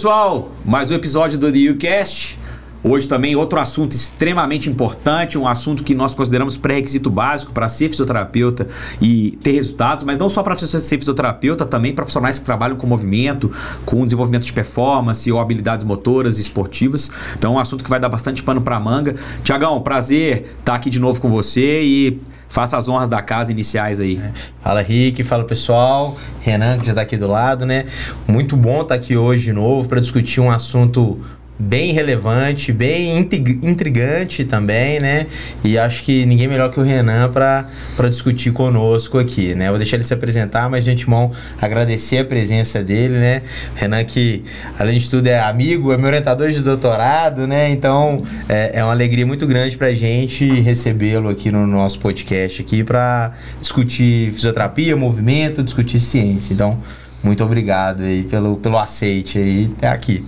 pessoal, mais um episódio do The UCast. Hoje também outro assunto extremamente importante, um assunto que nós consideramos pré-requisito básico para ser fisioterapeuta e ter resultados, mas não só para ser fisioterapeuta, também para profissionais que trabalham com movimento, com desenvolvimento de performance ou habilidades motoras e esportivas. Então é um assunto que vai dar bastante pano para manga. Tiagão, prazer estar aqui de novo com você e faça as honras da casa iniciais aí. É. Fala Rick, fala pessoal, Renan que já está aqui do lado, né? Muito bom estar aqui hoje de novo para discutir um assunto bem relevante, bem intrigante também, né? E acho que ninguém melhor que o Renan para discutir conosco aqui, né? Vou deixar ele se apresentar, mas de antemão agradecer a presença dele, né? Renan que, além de tudo, é amigo, é meu orientador de doutorado, né? Então, é, é uma alegria muito grande para a gente recebê-lo aqui no nosso podcast aqui para discutir fisioterapia, movimento, discutir ciência. Então, muito obrigado aí pelo, pelo aceite aí até aqui.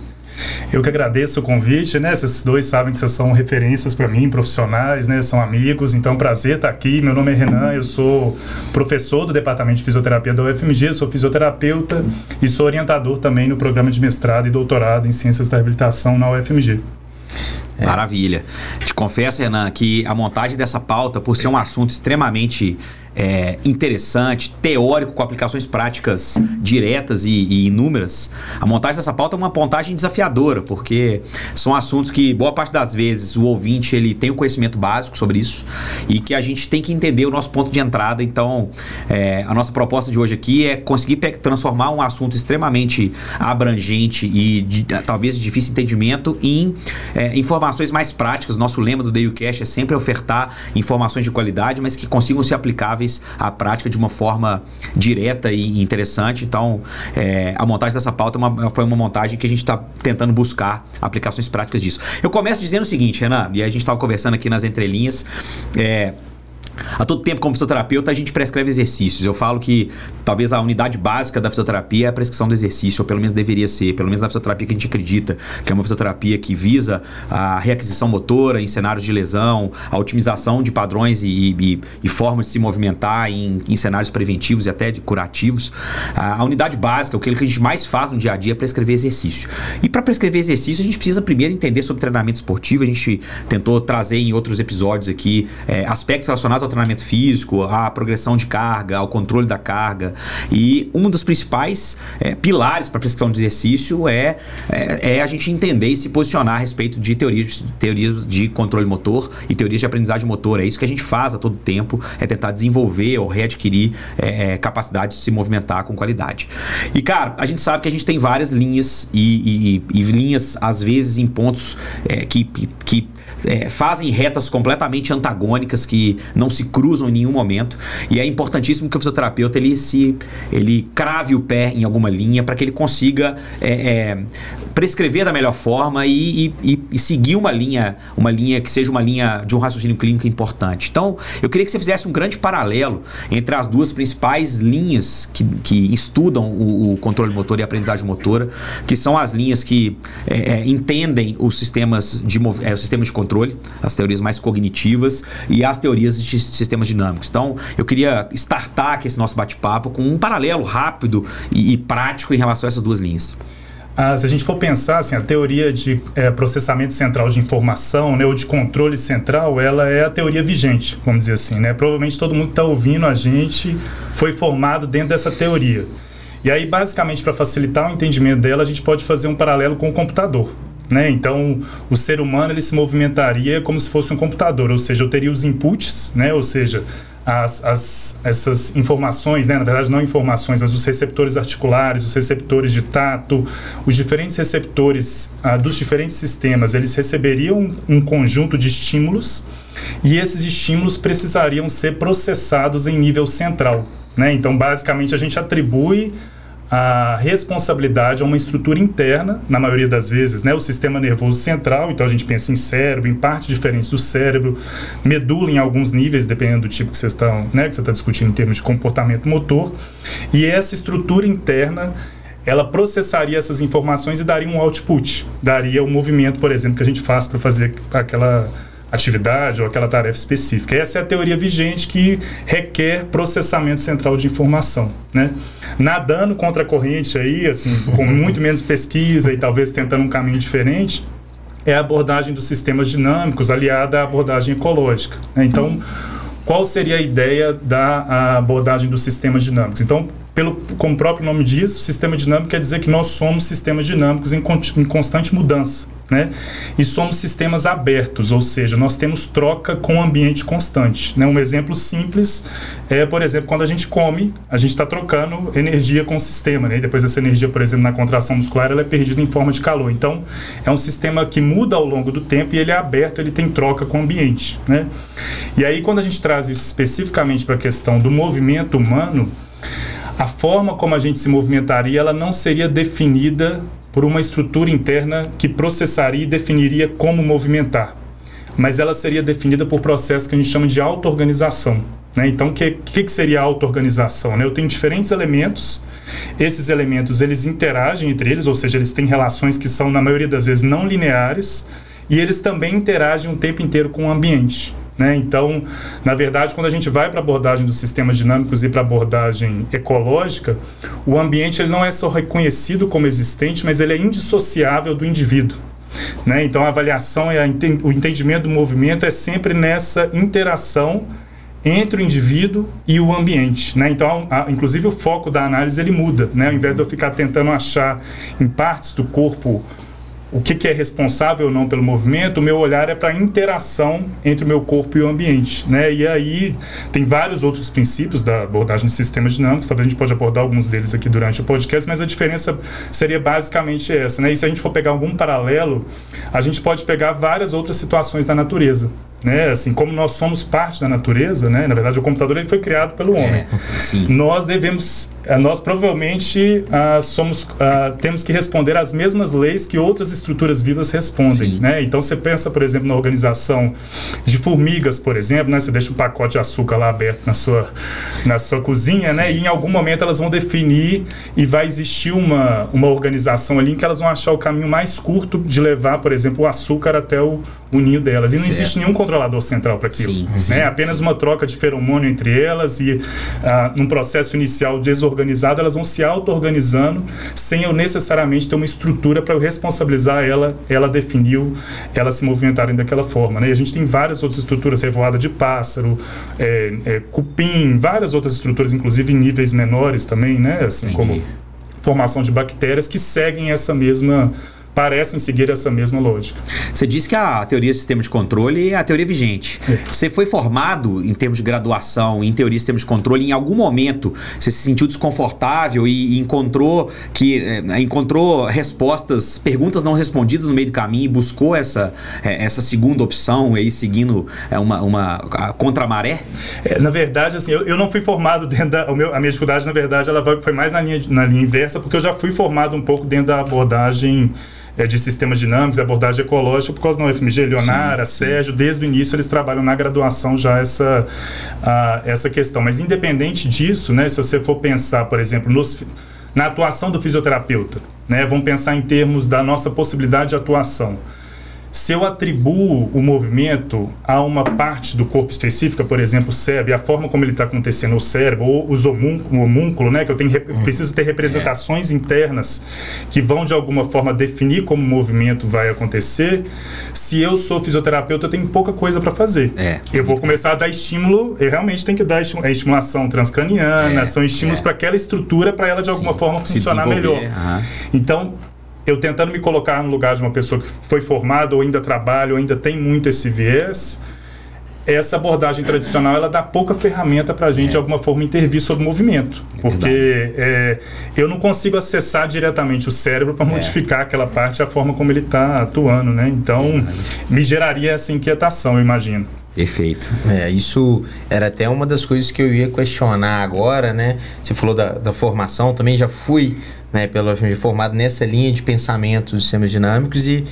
Eu que agradeço o convite, né? Esses dois sabem que vocês são referências para mim, profissionais, né? São amigos, então prazer estar aqui. Meu nome é Renan, eu sou professor do Departamento de Fisioterapia da UFMG, sou fisioterapeuta e sou orientador também no programa de mestrado e doutorado em Ciências da Reabilitação na UFMG. É. Maravilha. Te confesso, Renan, que a montagem dessa pauta, por ser um assunto extremamente é, interessante, teórico, com aplicações práticas diretas e, e, inúmeras, a montagem dessa pauta é uma montagem desafiadora, porque são assuntos que, boa parte das vezes, o ouvinte ele tem o um conhecimento básico sobre isso e que a gente tem que entender o nosso ponto de entrada. Então, é, a nossa proposta de hoje aqui é conseguir transformar um assunto extremamente abrangente e de, talvez de difícil entendimento em é, informações mais práticas. Nosso lema do DayuCast é sempre ofertar informações de qualidade, mas que consigam ser aplicáveis aplicáveis à prática de uma forma direta e interessante. Então, é, a montagem dessa pauta é uma, foi uma montagem que a gente está tentando buscar aplicações práticas disso. Eu começo dizendo o seguinte, Renan, e a gente estava conversando aqui nas entrelinhas. É, a todo tempo, como fisioterapeuta, a gente prescreve exercícios. Eu falo que talvez a unidade básica da fisioterapia é a prescrição do exercício, ou pelo menos deveria ser, pelo menos na fisioterapia que a gente acredita, que é uma fisioterapia que visa a reaquisição motora em cenários de lesão, a otimização de padrões e, e, e formas de se movimentar em, em, cenários preventivos e até de curativos. A, unidade básica, o que a gente mais faz no dia a dia é prescrever exercício. E para prescrever exercício, a gente precisa primeiro entender sobre treinamento esportivo. A gente tentou trazer em outros episódios aqui é, aspectos relacionados ao treinamento físico, à progressão de carga, ao controle da carga. E um dos principais é, pilares para a prescrição de exercício é, é, é, a gente entender e se posicionar a respeito de teorias, teorias de controle motor e teorias de aprendizagem motor. É isso que a gente faz a todo tempo, é tentar desenvolver ou readquirir é, é capacidade de se movimentar com qualidade. E, cara, a gente sabe que a gente tem várias linhas e, e, e linhas, às vezes, em pontos é, que, que é, fazem retas completamente antagônicas que não se cruzam em nenhum momento. E é importantíssimo que o fisioterapeuta ele se ele crave o pé em alguma linha para que ele consiga é, é, prescrever da melhor forma e, e, e, seguir uma linha, uma linha que seja uma linha de um raciocínio clínico importante. Então, eu queria que você fizesse um grande paralelo entre as duas principais linhas que, que estudam o, o controle motor e a aprendizagem motora, que são as linhas que é, é, entendem os sistemas de, é, o sistema de controle, as teorias mais cognitivas e as teorias de sistemas dinâmicos. Então, eu queria startar aqui esse nosso bate-papo com um paralelo rápido e, e prático em relação a essas duas linhas. Ah, se a gente for pensar, assim, a teoria de é, processamento central de informação, né, ou de controle central, ela é a teoria vigente, vamos dizer assim, né? Provavelmente todo mundo que está ouvindo a gente foi formado dentro dessa teoria. E aí, basicamente, para facilitar o entendimento dela, a gente pode fazer um paralelo com o computador. Né? Então, o ser humano ele se movimentaria como se fosse um computador, ou seja, eu teria os inputs, né? ou seja, as, as, essas informações, né? na verdade não informações, mas os receptores articulares, os receptores de tato, os diferentes receptores ah, dos diferentes sistemas, eles receberiam um conjunto de estímulos e esses estímulos precisariam ser processados em nível central. Né? Então, basicamente, a gente atribui a responsabilidade a uma estrutura interna, na maioria das vezes, né, o sistema nervoso central, então a gente pensa em cérebro, em partes diferentes do cérebro, medula em alguns níveis, dependendo do tipo que você está, né, que você está discutindo em termos de comportamento motor, e essa estrutura interna ela processaria essas informações e daria um output, daria o um movimento, por exemplo, que a gente faz para fazer aquela atividade ou aquela tarefa específica. Essa é a teoria vigente que requer processamento central de informação, né? Nadando contra a corrente aí, assim, com muito menos pesquisa e talvez tentando um caminho diferente, é a abordagem dos sistemas dinâmicos aliada à abordagem ecológica. Né? Então, qual seria a ideia da abordagem dos sistemas dinâmicos? Então, pelo, como o próprio nome diz, o sistema dinâmico quer dizer que nós somos sistemas dinâmicos em, em constante mudança. Né? E somos sistemas abertos, ou seja, nós temos troca com o ambiente constante. Né? Um exemplo simples é, por exemplo, quando a gente come, a gente está trocando energia com o sistema. Né? E depois essa energia, por exemplo, na contração muscular, ela é perdida em forma de calor. Então, é um sistema que muda ao longo do tempo e ele é aberto, ele tem troca com o ambiente. Né? E aí, quando a gente traz isso especificamente para a questão do movimento humano, a forma como a gente se movimentaria, ela não seria definida por uma estrutura interna que processaria e definiria como movimentar. Mas ela seria definida por processos que a gente chama de auto-organização. Né? Então, o que, que, que, seria auto-organização? Né? Eu tenho diferentes elementos, esses elementos eles interagem entre eles, ou seja, eles têm relações que são, na maioria das vezes, não lineares, e eles também interagem o tempo inteiro com o ambiente. Né? Então, na verdade, quando a gente vai para a abordagem dos sistemas dinâmicos e para a abordagem ecológica, o ambiente ele não é só reconhecido como existente, mas ele é indissociável do indivíduo. Né? Então, a avaliação e a, o entendimento do movimento é sempre nessa interação entre o indivíduo e o ambiente, né? Então, a, inclusive o foco da análise ele muda, né? Ao invés de eu ficar tentando achar em partes do corpo o que, que, é responsável ou não pelo movimento, o meu olhar é para a interação entre o meu corpo e o ambiente. Né? E aí tem vários outros princípios da abordagem de sistemas dinâmicos, talvez a gente pode abordar alguns deles aqui durante o podcast, mas a diferença seria basicamente essa. Né? E se a gente for pegar algum paralelo, a gente pode pegar várias outras situações da natureza né? Assim, como nós somos parte da natureza, né? Na verdade, o computador ele foi criado pelo homem. É, nós devemos, nós provavelmente uh, somos, uh, temos que responder às mesmas leis que outras estruturas vivas respondem, né? Então, você pensa, por exemplo, na organização de formigas, por exemplo, né? Você deixa um pacote de açúcar lá aberto na sua, na sua cozinha, Sim. né? E em algum momento elas vão definir e vai existir uma, uma organização ali em que elas vão achar o caminho mais curto de levar, por exemplo, o açúcar até o, o ninho delas. E não certo. existe nenhum controlador central para aquilo. Sim, sim, né? Apenas sim. uma troca de feromônio entre elas e uh, num processo inicial desorganizado, elas vão se auto-organizando sem eu necessariamente ter uma estrutura para eu responsabilizar ela, ela definiu, elas se movimentarem daquela forma. Né? E a gente tem várias outras estruturas, revoada de pássaro, é, é, cupim, várias outras estruturas, inclusive em níveis menores também, né? assim Entendi. como formação de bactérias que seguem essa mesma parecem seguir essa mesma lógica. Você disse que a teoria do sistema de controle é a teoria vigente. É. Você foi formado em termos de graduação em teoria de sistema de controle em algum momento você se sentiu desconfortável e, e encontrou que é, encontrou respostas, perguntas não respondidas no meio do caminho e buscou essa, é, essa segunda opção aí seguindo é, uma, uma a, contra a maré? É, na verdade, assim, eu, eu não fui formado dentro da meu, a minha dificuldade na verdade ela foi mais na linha na linha inversa porque eu já fui formado um pouco dentro da abordagem é, de sistemas dinâmicos, abordagem ecológica, por causa da UFMG, Leonara, sim, Sérgio, desde o início eles trabalham na graduação já essa, a, essa questão. Mas independente disso, né, se você for pensar, por exemplo, nos, na atuação do fisioterapeuta, né, vamos pensar em termos da nossa possibilidade de atuação. Se eu atribuo o movimento a uma parte do corpo específica, por exemplo, o cérebro, e a forma como ele está acontecendo no cérebro, ou os homúnculo, o homúnculo, né, que eu tenho, uhum. preciso ter representações é. internas que vão de alguma forma definir como o movimento vai acontecer. Se eu sou fisioterapeuta, eu tenho pouca coisa para fazer. É. Eu vou começar a dar estímulo, eu realmente tenho que dar estímulo, é estimulação transcraniana, é. são estímulos é. para aquela estrutura para ela de alguma Sim. forma funcionar melhor. Uhum. Então, eu tentando me colocar no lugar de uma pessoa que foi formada ou ainda trabalha ou ainda tem muito esse viés, essa abordagem tradicional ela dá pouca ferramenta para a gente é. de alguma forma intervir sobre o movimento, é porque é, eu não consigo acessar diretamente o cérebro para é. modificar aquela parte a forma como ele está atuando, né? Então me geraria essa inquietação, eu imagino. Perfeito. É, isso era até uma das coisas que eu ia questionar agora, né? Você falou da, da formação, também já fui né, pela formado nessa linha de pensamento dos sistemas dinâmicos e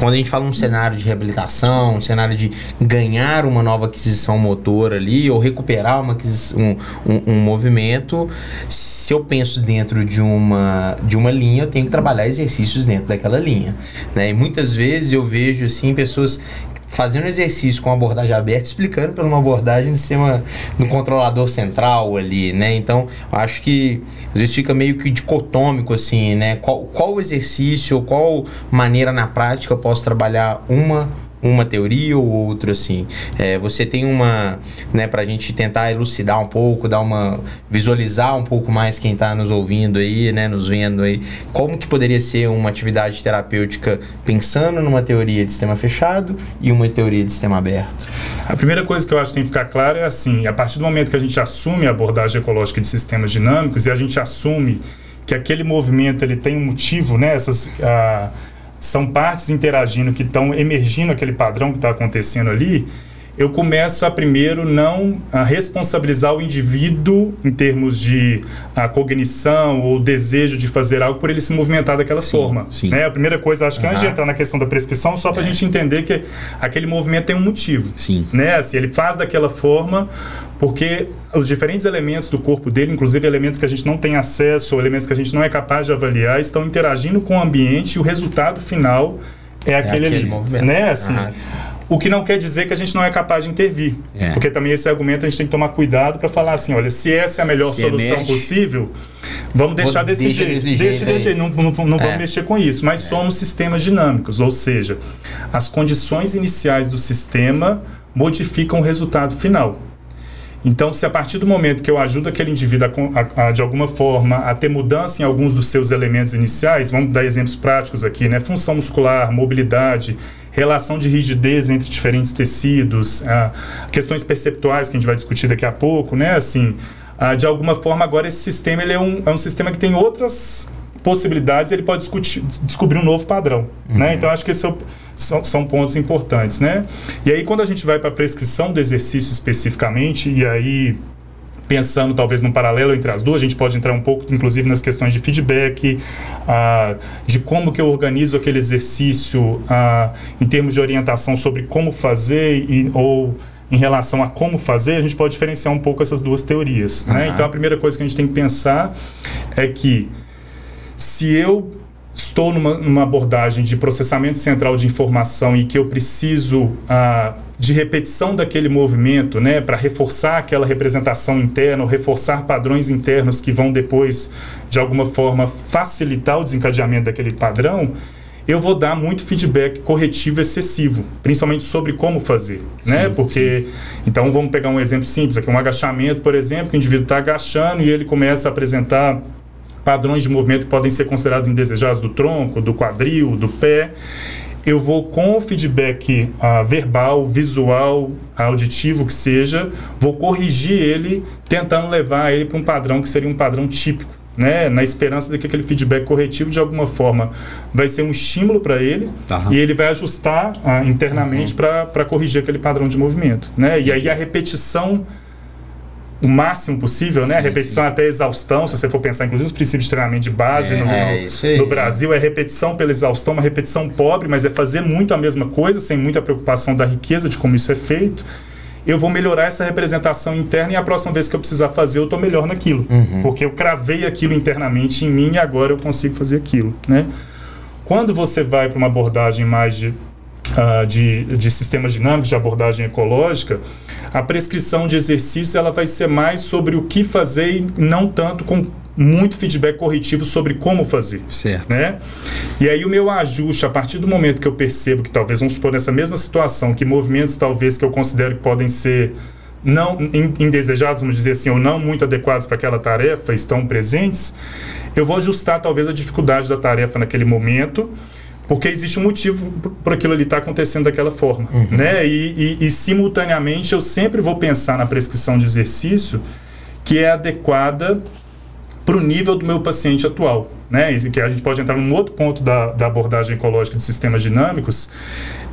quando a gente fala um cenário de reabilitação, um cenário de ganhar uma nova aquisição motor ali, ou recuperar uma um, um, um, movimento, se eu penso dentro de uma, de uma linha, eu tenho que trabalhar exercícios dentro daquela linha. Né? E muitas vezes eu vejo assim pessoas fazendo exercício com abordagem aberta, explicando pela uma abordagem do sistema do controlador central ali, né? Então, acho que às vezes fica meio que dicotômico assim, né? Qual, qual exercício, qual maneira na prática eu posso trabalhar uma uma teoria ou outra, assim. É, você tem uma, né, para a gente tentar elucidar um pouco, dar uma, visualizar um pouco mais quem está nos ouvindo aí, né, nos vendo aí, como que poderia ser uma atividade terapêutica pensando numa teoria de sistema fechado e uma teoria de sistema aberto? A primeira coisa que eu acho que tem que ficar claro é assim, a partir do momento que a gente assume a abordagem ecológica de sistemas dinâmicos e a gente assume que aquele movimento ele tem um motivo, né, essas... Ah, são partes interagindo que estão emergindo aquele padrão que está acontecendo ali, eu começo a primeiro não a responsabilizar o indivíduo em termos de a cognição ou desejo de fazer algo por ele se movimentar daquela Sim, forma. sim. Né? A primeira coisa, acho que Aham. antes de entrar na questão da prescrição, só para a É. gente entender que aquele movimento tem um motivo. Sim. Né? Assim, ele faz daquela forma porque os diferentes elementos do corpo dele, inclusive elementos que a gente não tem acesso, ou elementos que a gente não é capaz de avaliar, estão interagindo com o ambiente e o resultado final é aquele, aquele ali. movimento. Né? Assim, Aham. O que não quer dizer que a gente não é capaz de intervir. É. Porque também esse argumento a gente tem que tomar cuidado para falar assim, olha, se essa é a melhor Se solução emerge. possível, vamos deixar desse deixa jeito. desse deixa desse aí. jeito, não, não, não É. vamos mexer com isso. Mas somos sistemas dinâmicos, ou seja, as condições iniciais do sistema modificam o resultado final. Então, se a partir do momento que eu ajudo aquele indivíduo, a a- a, de alguma forma, a ter mudança em alguns dos seus elementos iniciais, vamos dar exemplos práticos aqui, né? Função muscular, mobilidade, relação de rigidez entre diferentes tecidos, ah, questões perceptuais que a gente vai discutir daqui a pouco, né? Assim, ah, de alguma forma, agora esse sistema ele é, um, é um sistema que tem outras possibilidades, ele pode discutir, descobrir um novo padrão, né? Então, acho que esse é o- são, são pontos importantes, né? E aí, quando a gente vai para a prescrição do exercício especificamente, e aí pensando talvez num paralelo entre as duas, a gente pode entrar um pouco, inclusive, nas questões de feedback, ah, de como que eu organizo aquele exercício ah, em termos de orientação sobre como fazer e, ou em relação a como fazer, a gente pode diferenciar um pouco essas duas teorias. Né? Então, a primeira coisa que a gente tem que pensar é que se eu estou numa, numa abordagem de processamento central de informação e que eu preciso ah, de repetição daquele movimento, né, para reforçar aquela representação interna, ou reforçar padrões internos que vão depois, de alguma forma, facilitar o desencadeamento daquele padrão, eu vou dar muito feedback corretivo excessivo, principalmente sobre como fazer, né? Sim, Porque então vamos pegar um exemplo simples aqui, um agachamento, por exemplo, que o indivíduo está agachando e ele começa a apresentar padrões de movimento que podem ser considerados indesejados do tronco, do quadril, do pé. Eu vou com o feedback ah, verbal, visual, auditivo que seja, vou corrigir ele, tentando levar ele para um padrão que seria um padrão típico, né? Na esperança de que aquele feedback corretivo de alguma forma vai ser um estímulo para ele Tá. e ele vai ajustar ah, internamente para corrigir aquele padrão de movimento, né? E aí a repetição o máximo possível, né? Sim, a repetição até exaustão, se você for pensar, inclusive, os princípios de treinamento de base É, no, é no Brasil é repetição pela exaustão, uma repetição pobre, mas é fazer muito a mesma coisa, sem muita preocupação da riqueza de como isso é feito. Eu vou melhorar essa representação interna e a próxima vez que eu precisar fazer, eu estou melhor naquilo. Uhum. Porque eu cravei aquilo internamente em mim e agora eu consigo fazer aquilo, né? Quando você vai para uma abordagem mais de, ah, de, de sistemas dinâmicos, de abordagem ecológica, a prescrição de exercícios ela vai ser mais sobre o que fazer e não tanto com muito feedback corretivo sobre como fazer. Certo. Né? E aí o meu ajuste, a partir do momento que eu percebo que talvez, vamos supor, nessa mesma situação, que movimentos talvez que eu considero que podem ser não in- indesejados, vamos dizer assim, ou não muito adequados para aquela tarefa, estão presentes, eu vou ajustar talvez a dificuldade da tarefa naquele momento, porque existe um motivo por aquilo ali estar acontecendo daquela forma, né? E, e- e, simultaneamente eu sempre vou pensar na prescrição de exercício que é adequada para o nível do meu paciente atual. Né? E que a gente pode entrar num outro ponto da, da abordagem ecológica de sistemas dinâmicos,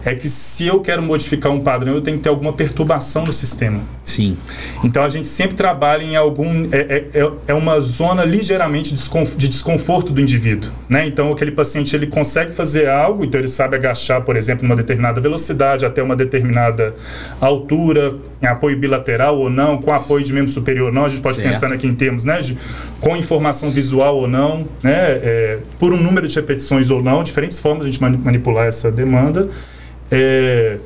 é que se eu quero modificar um padrão, eu tenho que ter alguma perturbação no sistema. Sim. Então a gente sempre trabalha em algum. É, é, é- é uma zona ligeiramente de desconforto do indivíduo. Né? Então aquele paciente ele consegue fazer algo, então ele sabe agachar, por exemplo, numa determinada velocidade, até uma determinada altura, em apoio bilateral ou não, com apoio de membro superior ou não. A gente pode Certo. pensar aqui em termos né, de com informação visual ou não, né, é, por um número de repetições ou não, diferentes formas de a gente mani- manipular essa demanda É,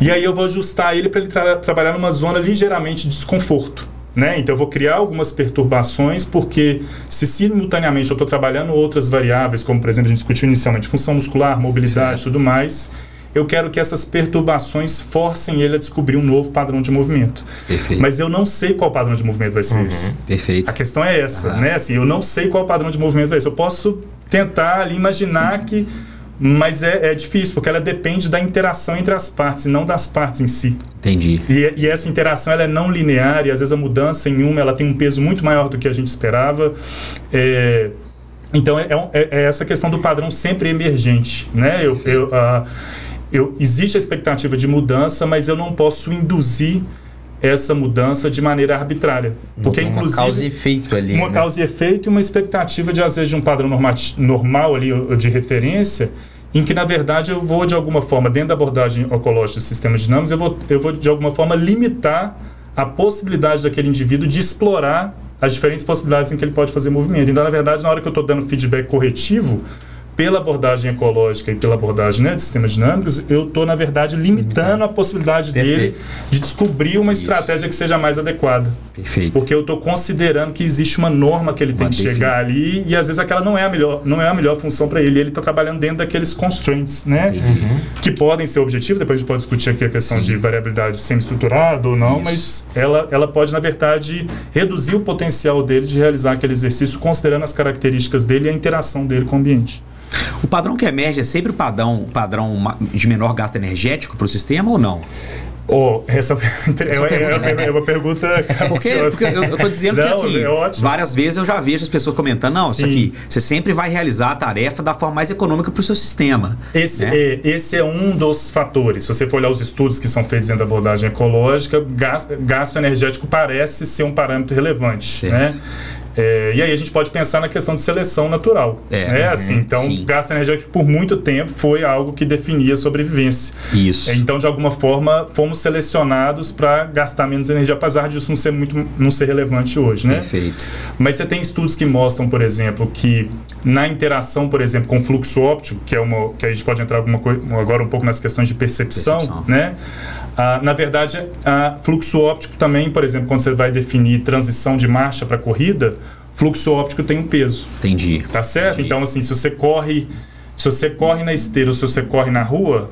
e aí eu vou ajustar ele para ele tra trabalhar numa zona ligeiramente de desconforto. Né? Então eu vou criar algumas perturbações, porque se simultaneamente eu estou trabalhando outras variáveis, como por exemplo a gente discutiu inicialmente, função muscular, mobilidade e tudo mais, eu quero que essas perturbações forcem ele a descobrir um novo padrão de movimento. Perfeito. Mas eu não sei qual padrão de movimento vai ser uhum. esse. Perfeito. A questão é essa, uhum. né? Assim, eu não sei qual padrão de movimento vai ser. Eu posso tentar ali imaginar que mas é, é, difícil, porque ela depende da interação entre as partes, e não das partes em si. Entendi. E, e, essa interação ela é não linear, e às vezes a mudança em uma ela tem um peso muito maior do que a gente esperava. É, então, é, é, é essa questão do padrão sempre emergente. Né? Eu, eu, eu, existe a expectativa de mudança, mas eu não posso induzir essa mudança de maneira arbitrária. Porque, uma inclusive. causa e efeito ali. Uma né? causa e efeito e uma expectativa de, às vezes, de um padrão normal ali, de referência, em que, na verdade, eu vou, de alguma forma, dentro da abordagem oncológica de sistemas dinâmicos, eu vou, eu vou, de alguma forma, limitar a possibilidade daquele indivíduo de explorar as diferentes possibilidades em que ele pode fazer movimento. Então, na verdade, na hora que eu estou dando feedback corretivo, pela abordagem ecológica e pela abordagem né, de sistemas dinâmicos, eu estou, na verdade, limitando a possibilidade Perfeito. dele de descobrir uma Isso. estratégia que seja mais adequada. Perfeito. Porque eu estou considerando que existe uma norma que ele uma tem que chegar ali e às vezes aquela não é a melhor, não é a melhor função para ele. Ele está trabalhando dentro daqueles constraints, né? Uhum. Que podem ser objetivos, depois a gente pode discutir aqui a questão Sim. de variabilidade semi-estruturada ou não, Isso. mas ela, ela pode, na verdade, reduzir o potencial dele de realizar aquele exercício considerando as características dele e a interação dele com o ambiente. O padrão que emerge é sempre o padrão, padrão de menor gasto energético para o sistema ou não? Oh, essa, é, é, é, é, uma pergunta porque, porque eu, estou dizendo não, que assim, é várias vezes eu já vejo as pessoas comentando, não, Sim. isso aqui, você sempre vai realizar a tarefa da forma mais econômica para o seu sistema. Esse, né? é, esse é um dos fatores. Se você for olhar os estudos que são feitos dentro da abordagem ecológica, gasto, gasto energético parece ser um parâmetro relevante. Né? Certo. Né? É, e aí a gente pode pensar na questão de seleção natural. É, né? assim, então, sim. gasto energético por muito tempo foi algo que definia a sobrevivência. Isso. É, então, de alguma forma, fomos selecionados para gastar menos energia, apesar disso não ser muito não ser relevante hoje, né? Perfeito. Mas você tem estudos que mostram, por exemplo, que na interação, por exemplo, com fluxo óptico, que é uma que a gente pode entrar alguma coisa, agora um pouco nas questões de percepção, percepção. né? Ah, na verdade, a fluxo óptico também, por exemplo, quando você vai definir transição de marcha para corrida, fluxo óptico tem um peso. Entendi. Tá certo? Entendi. Então, assim, se você corre, se você corre na esteira ou se você corre na rua,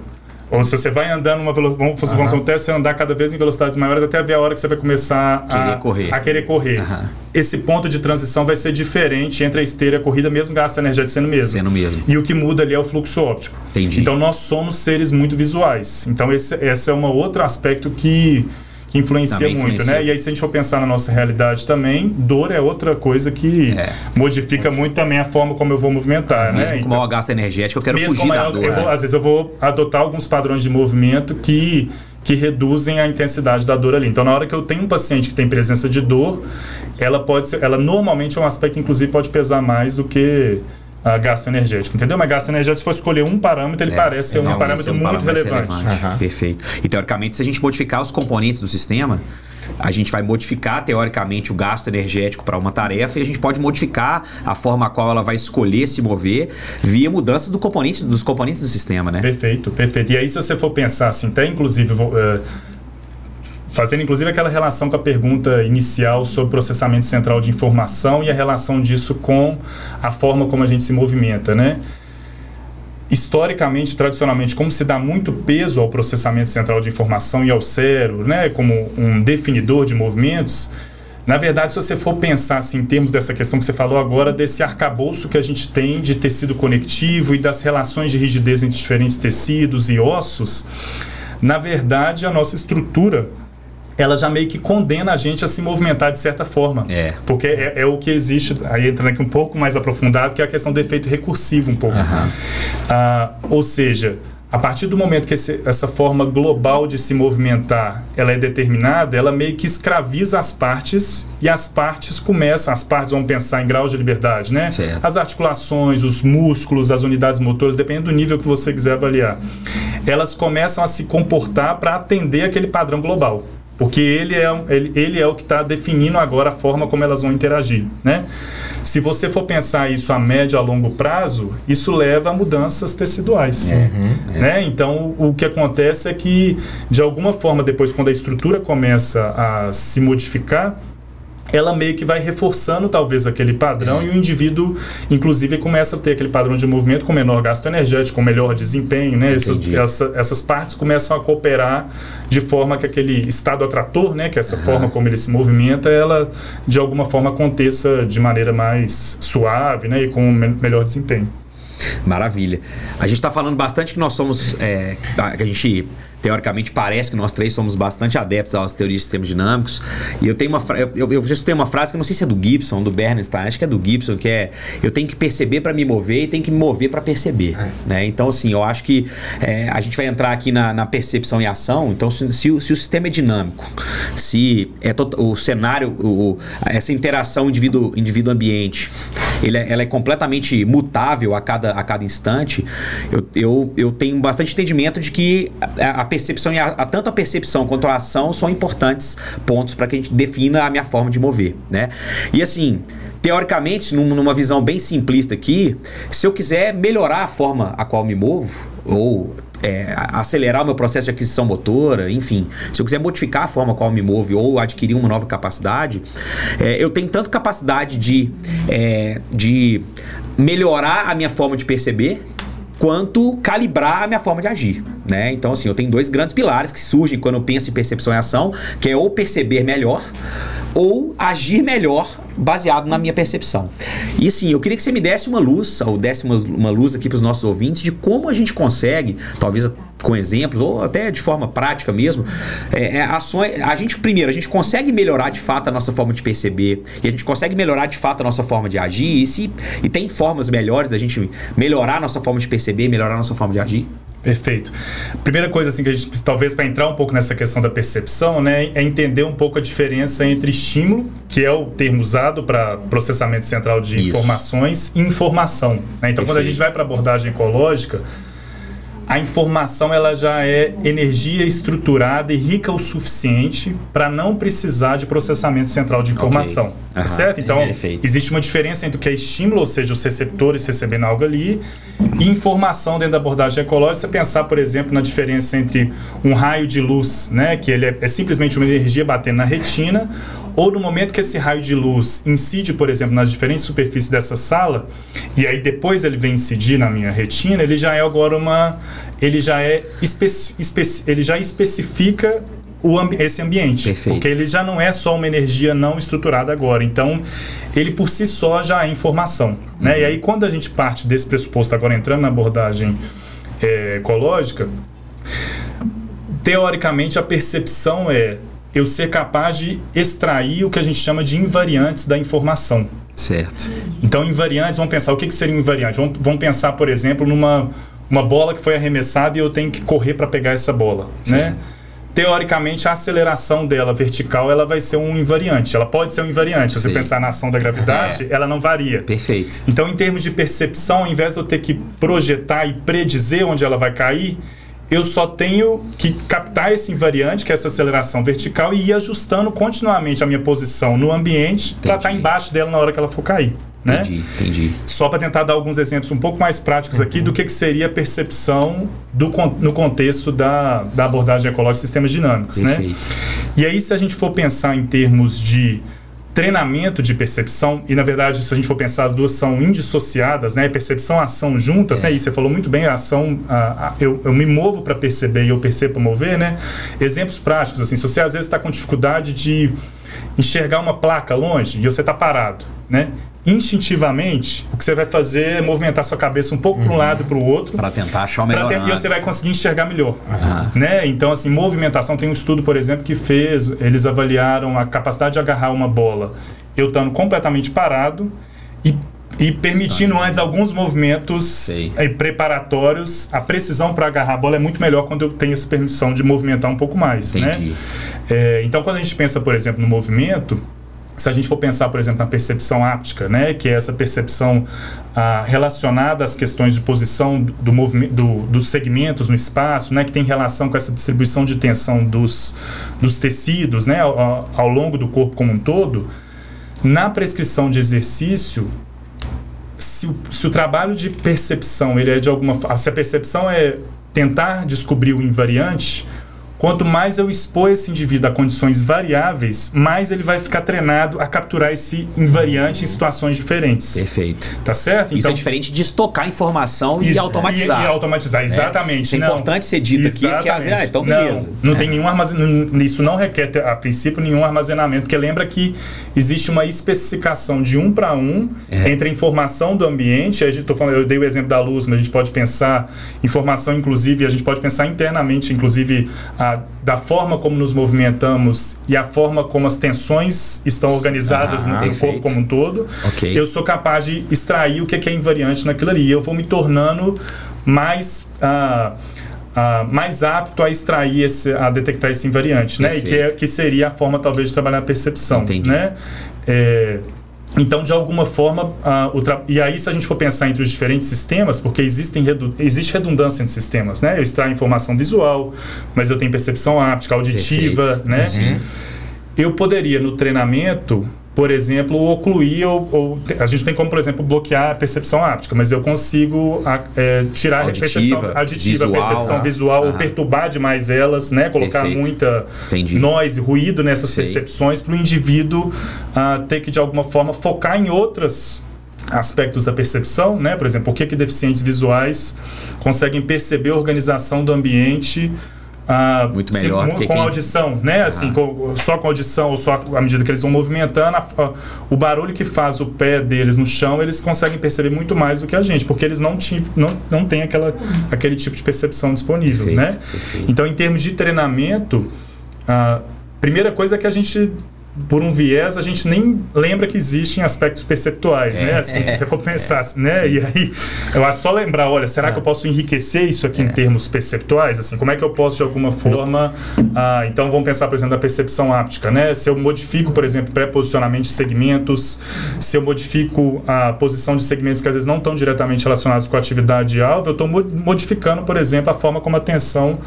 ou se você vai andando uma velocidade, vamos fazer um teste, você andar cada vez em velocidades maiores até ver a hora que você vai começar querer a, correr. a querer correr. Uhum. Esse ponto de transição vai ser diferente entre a esteira e a corrida, mesmo gasto energético sendo mesmo. Sendo mesmo. E o que muda ali é o fluxo óptico. Entendi. Então nós somos seres muito visuais. Então esse, esse é um outro aspecto que que influencia também muito, influencia. né? E aí, se a gente for pensar na nossa realidade também, dor é outra coisa que é. modifica muito também a forma como eu vou movimentar, mesmo né? Com então, maior gasto energético, eu quero fugir da dor. Eu vou, às vezes eu vou adotar alguns padrões de movimento que que reduzem a intensidade da dor ali. Então, na hora que eu tenho um paciente que tem presença de dor, ela pode ser, ela normalmente é um aspecto que inclusive pode pesar mais do que a gasto energético, entendeu? Mas gasto energético, se for escolher um parâmetro, ele é, parece ser um parâmetro um muito parâmetro relevante. relevante. Uhum. Perfeito. E teoricamente, se a gente modificar os componentes do sistema, a gente vai modificar teoricamente o gasto energético para uma tarefa e a gente pode modificar a forma a qual ela vai escolher se mover via mudança do componente, dos componentes do sistema, né? Perfeito, perfeito. E aí, se você for pensar assim, até inclusive. Uh, fazendo inclusive aquela relação com a pergunta inicial sobre processamento central de informação e a relação disso com a forma como a gente se movimenta, né? Historicamente, tradicionalmente, como se dá muito peso ao processamento central de informação e ao cérebro, né, como um definidor de movimentos, na verdade, se você for pensar assim, em termos dessa questão que você falou agora, desse arcabouço que a gente tem de tecido conectivo e das relações de rigidez entre diferentes tecidos e ossos, na verdade, a nossa estrutura ela já meio que condena a gente a se movimentar de certa forma. É. Porque é, é o que existe, aí entrando aqui um pouco mais aprofundado, que é a questão do efeito recursivo um pouco. Uhum. Ah, ou seja, a partir do momento que esse, essa forma global de se movimentar ela é determinada, ela meio que escraviza as partes e as partes começam, as partes vão pensar em graus de liberdade, né? Certo. As articulações, os músculos, as unidades motoras, dependendo do nível que você quiser avaliar, elas começam a se comportar para atender aquele padrão global. Porque ele é, ele, ele é o que está definindo agora a forma como elas vão interagir, né? Se você for pensar isso a médio a longo prazo, isso leva a mudanças teciduais, É, uhum, né? Então, o que acontece é que, de alguma forma, depois, quando a estrutura começa a se modificar, ela meio que vai reforçando talvez aquele padrão É. e o indivíduo, inclusive, começa a ter aquele padrão de movimento com menor gasto energético, com melhor desempenho, né? Essas, essa- essas partes começam a cooperar de forma que aquele estado atrator, né? Que é essa forma como ele se movimenta, ela de alguma forma aconteça de maneira mais suave, né? E com me- melhor desempenho. Maravilha. A gente está falando bastante que nós somos. é, a gente, teoricamente, parece que nós três somos bastante adeptos às teorias de sistemas dinâmicos. E eu tenho uma, eu, eu, eu já escutei uma frase que eu não sei se é do Gibson, do Bernstein, acho que é do Gibson, que é: eu tenho que perceber para me mover e tenho que me mover para perceber. Né? Então, assim, eu acho que é, a gente vai entrar aqui na, na percepção e ação. Então, se, se o, se o sistema é dinâmico, se é o cenário, o, essa interação indivíduo- indivíduo-ambiente, ele é- ela é completamente mutável a cada, a cada instante, eu, eu, eu tenho bastante entendimento de que a, a percepção e a, a- tanto a percepção quanto a ação são importantes pontos para que a gente defina a minha forma de mover, né? E assim, teoricamente, num- numa visão bem simplista aqui, se eu quiser melhorar a forma a qual me movo, ou é, acelerar o meu processo de aquisição motora, enfim, se eu quiser modificar a forma qual me move ou adquirir uma nova capacidade, é, eu tenho tanto capacidade de, é, de melhorar a minha forma de perceber quanto calibrar a minha forma de agir, né? Então assim, eu tenho dois grandes pilares que surgem quando eu penso em percepção e ação, que é ou perceber melhor ou agir melhor baseado na minha percepção. E assim, eu queria que você me desse uma luz, ou desse uma, uma luz aqui para os nossos ouvintes de como a gente consegue, talvez com exemplos ou até de forma prática mesmo, é, é, ações. A gente primeiro a gente consegue melhorar de fato a nossa forma de perceber e a gente consegue melhorar de fato a nossa forma de agir e se e tem formas melhores da gente melhorar a nossa forma de perceber, melhorar a nossa forma de agir. Perfeito. Primeira coisa assim que a gente talvez para entrar um pouco nessa questão da percepção, né, é entender um pouco a diferença entre estímulo, que é o termo usado para processamento central de Isso. informações, e informação. né? Então, quando a Perfeito. gente vai para a abordagem ecológica, a informação ela já é energia estruturada e rica o suficiente para não precisar de processamento central de informação. Ok. Tá Aham. certo? Então, Perfeito. existe uma diferença entre o que é estímulo, ou seja, os receptores recebendo algo ali, e informação dentro da abordagem ecológica. Você pensar, por exemplo, na diferença entre um raio de luz, né, que ele é, é simplesmente uma energia batendo na retina, ou no momento que esse raio de luz incide, por exemplo, nas diferentes superfícies dessa sala, e aí depois ele vem incidir na minha retina, ele já é agora uma. Ele já é. Especi, especi- ele já especifica o esse ambiente. Perfeito. Porque ele já não é só uma energia não estruturada agora. Então, ele por si só já é informação. Né? E aí, quando a gente parte desse pressuposto, agora entrando na abordagem é, ecológica, teoricamente a percepção é eu ser capaz de extrair o que a gente chama de invariantes da informação. Certo. Então, invariantes, vamos pensar o que, que seria um invariante. Vamos, vamos pensar, por exemplo, numa uma bola que foi arremessada e eu tenho que correr para pegar essa bola, né? Teoricamente, a aceleração dela vertical ela vai ser um invariante. Ela pode ser um invariante. Se você Sim. pensar na ação da gravidade, ela não varia. Perfeito. Então, em termos de percepção, ao invés de eu ter que projetar e predizer onde ela vai cair, eu só tenho que captar esse invariante, que é essa aceleração vertical, e ir ajustando continuamente a minha posição no ambiente para estar Entendi. embaixo dela na hora que ela for cair. Né? Entendi, entendi. Só para tentar dar alguns exemplos um pouco mais práticos aqui do que, que seria a percepção do, no contexto da, da abordagem ecológica de sistemas dinâmicos. Né? Perfeito. E aí, se a gente for pensar em termos de treinamento de percepção, e na verdade, se a gente for pensar, as duas são indissociadas, né? Percepção e ação juntas, É. né? E você falou muito bem, a ação, a- a- eu, eu me movo para perceber e eu percebo para mover, né? Exemplos práticos, assim, se você às vezes está com dificuldade de enxergar uma placa longe e você está parado, né? Instintivamente, o que você vai fazer é movimentar sua cabeça um pouco para um lado e para o outro, Para tentar achar o melhor. ter- e você vai conseguir enxergar melhor. Né? Então, assim, movimentação. Tem um estudo, por exemplo, que fez. Eles avaliaram a capacidade de agarrar uma bola eu estando completamente parado e, e permitindo antes alguns movimentos Sei. eh, preparatórios. A precisão para agarrar a bola é muito melhor quando eu tenho essa permissão de movimentar um pouco mais. Né? Entendi. É, então, quando a gente pensa, por exemplo, no movimento, se a gente for pensar, por exemplo, na percepção áptica, né, que é essa percepção ah, relacionada às questões de posição do movimento, do, dos segmentos no espaço, né, que tem relação com essa distribuição de tensão dos, dos tecidos, né, ao, ao longo do corpo como um todo, na prescrição de exercício, se o, se o trabalho de percepção ele é de alguma se a percepção é tentar descobrir o invariante, Quanto mais eu expor esse indivíduo a condições variáveis, mais ele vai ficar treinado a capturar esse invariante em situações diferentes. Perfeito. Tá certo? Isso é então, diferente de estocar informação e automatizar. E, e automatizar, exatamente. É, isso é importante ser dito exatamente. aqui, porque às vezes, ah, então beleza. Não, não é. tem nenhum armazenamento, isso não requer, a princípio, nenhum armazenamento, porque lembra que existe uma especificação de um para um é. entre a informação do ambiente, a gente, tô falando, eu dei o exemplo da luz, mas a gente pode pensar informação, inclusive, a gente pode pensar internamente, inclusive, a da, forma como nos movimentamos e a forma como as tensões estão organizadas ah, no, corpo como um todo, okay. eu sou capaz de extrair o que é invariante naquilo ali. Eu vou me tornando mais. Uh, uh, mais apto a extrair esse, a detectar esse invariante, né? E que, é, que seria a forma talvez de trabalhar a percepção, Entendi. né? É, então, de alguma forma, uh, tra... e aí se a gente for pensar entre os diferentes sistemas, porque existem redu... existe redundância entre sistemas, né? Eu extraio informação visual, mas eu tenho percepção áptica, auditiva, Perfeito. né? Uhum. Eu poderia, no treinamento, por exemplo, ocluir ou, ou, a gente tem como, por exemplo, bloquear a percepção áptica, mas eu consigo a, é, tirar auditiva, a percepção auditiva, visual, a percepção né? visual, ou perturbar demais elas, né? Colocar Perfeito. muita Entendi. noise, ruído nessas Sei. percepções para o indivíduo uh, ter que de alguma forma focar em outras aspectos da percepção, né? Por exemplo, por que, que deficientes visuais conseguem perceber a organização do ambiente ah, muito melhor se, do que com quem... audição, né? Assim, com, só com audição ou só à medida que eles vão movimentando, a, a, o barulho que faz o pé deles no chão, eles conseguem perceber muito mais do que a gente, porque eles não, não, não têm aquela, aquele tipo de percepção disponível, perfeito, né? Perfeito. Então, em termos de treinamento, a primeira coisa é que a gente por um viés, a gente nem lembra que existem aspectos perceptuais, né? é, né? Assim, se você for pensar, é, né? Sim. E aí, eu acho só lembrar, olha, será é. que eu posso enriquecer isso aqui em é. termos perceptuais? Assim, como é que eu posso, de alguma forma... Ah, então, vamos pensar, por exemplo, da percepção áptica, né? Se eu modifico, por exemplo, pré-posicionamento de segmentos, se eu modifico a posição de segmentos que às vezes não estão diretamente relacionados com a atividade alvo, eu estou modificando, por exemplo, a forma como a atenção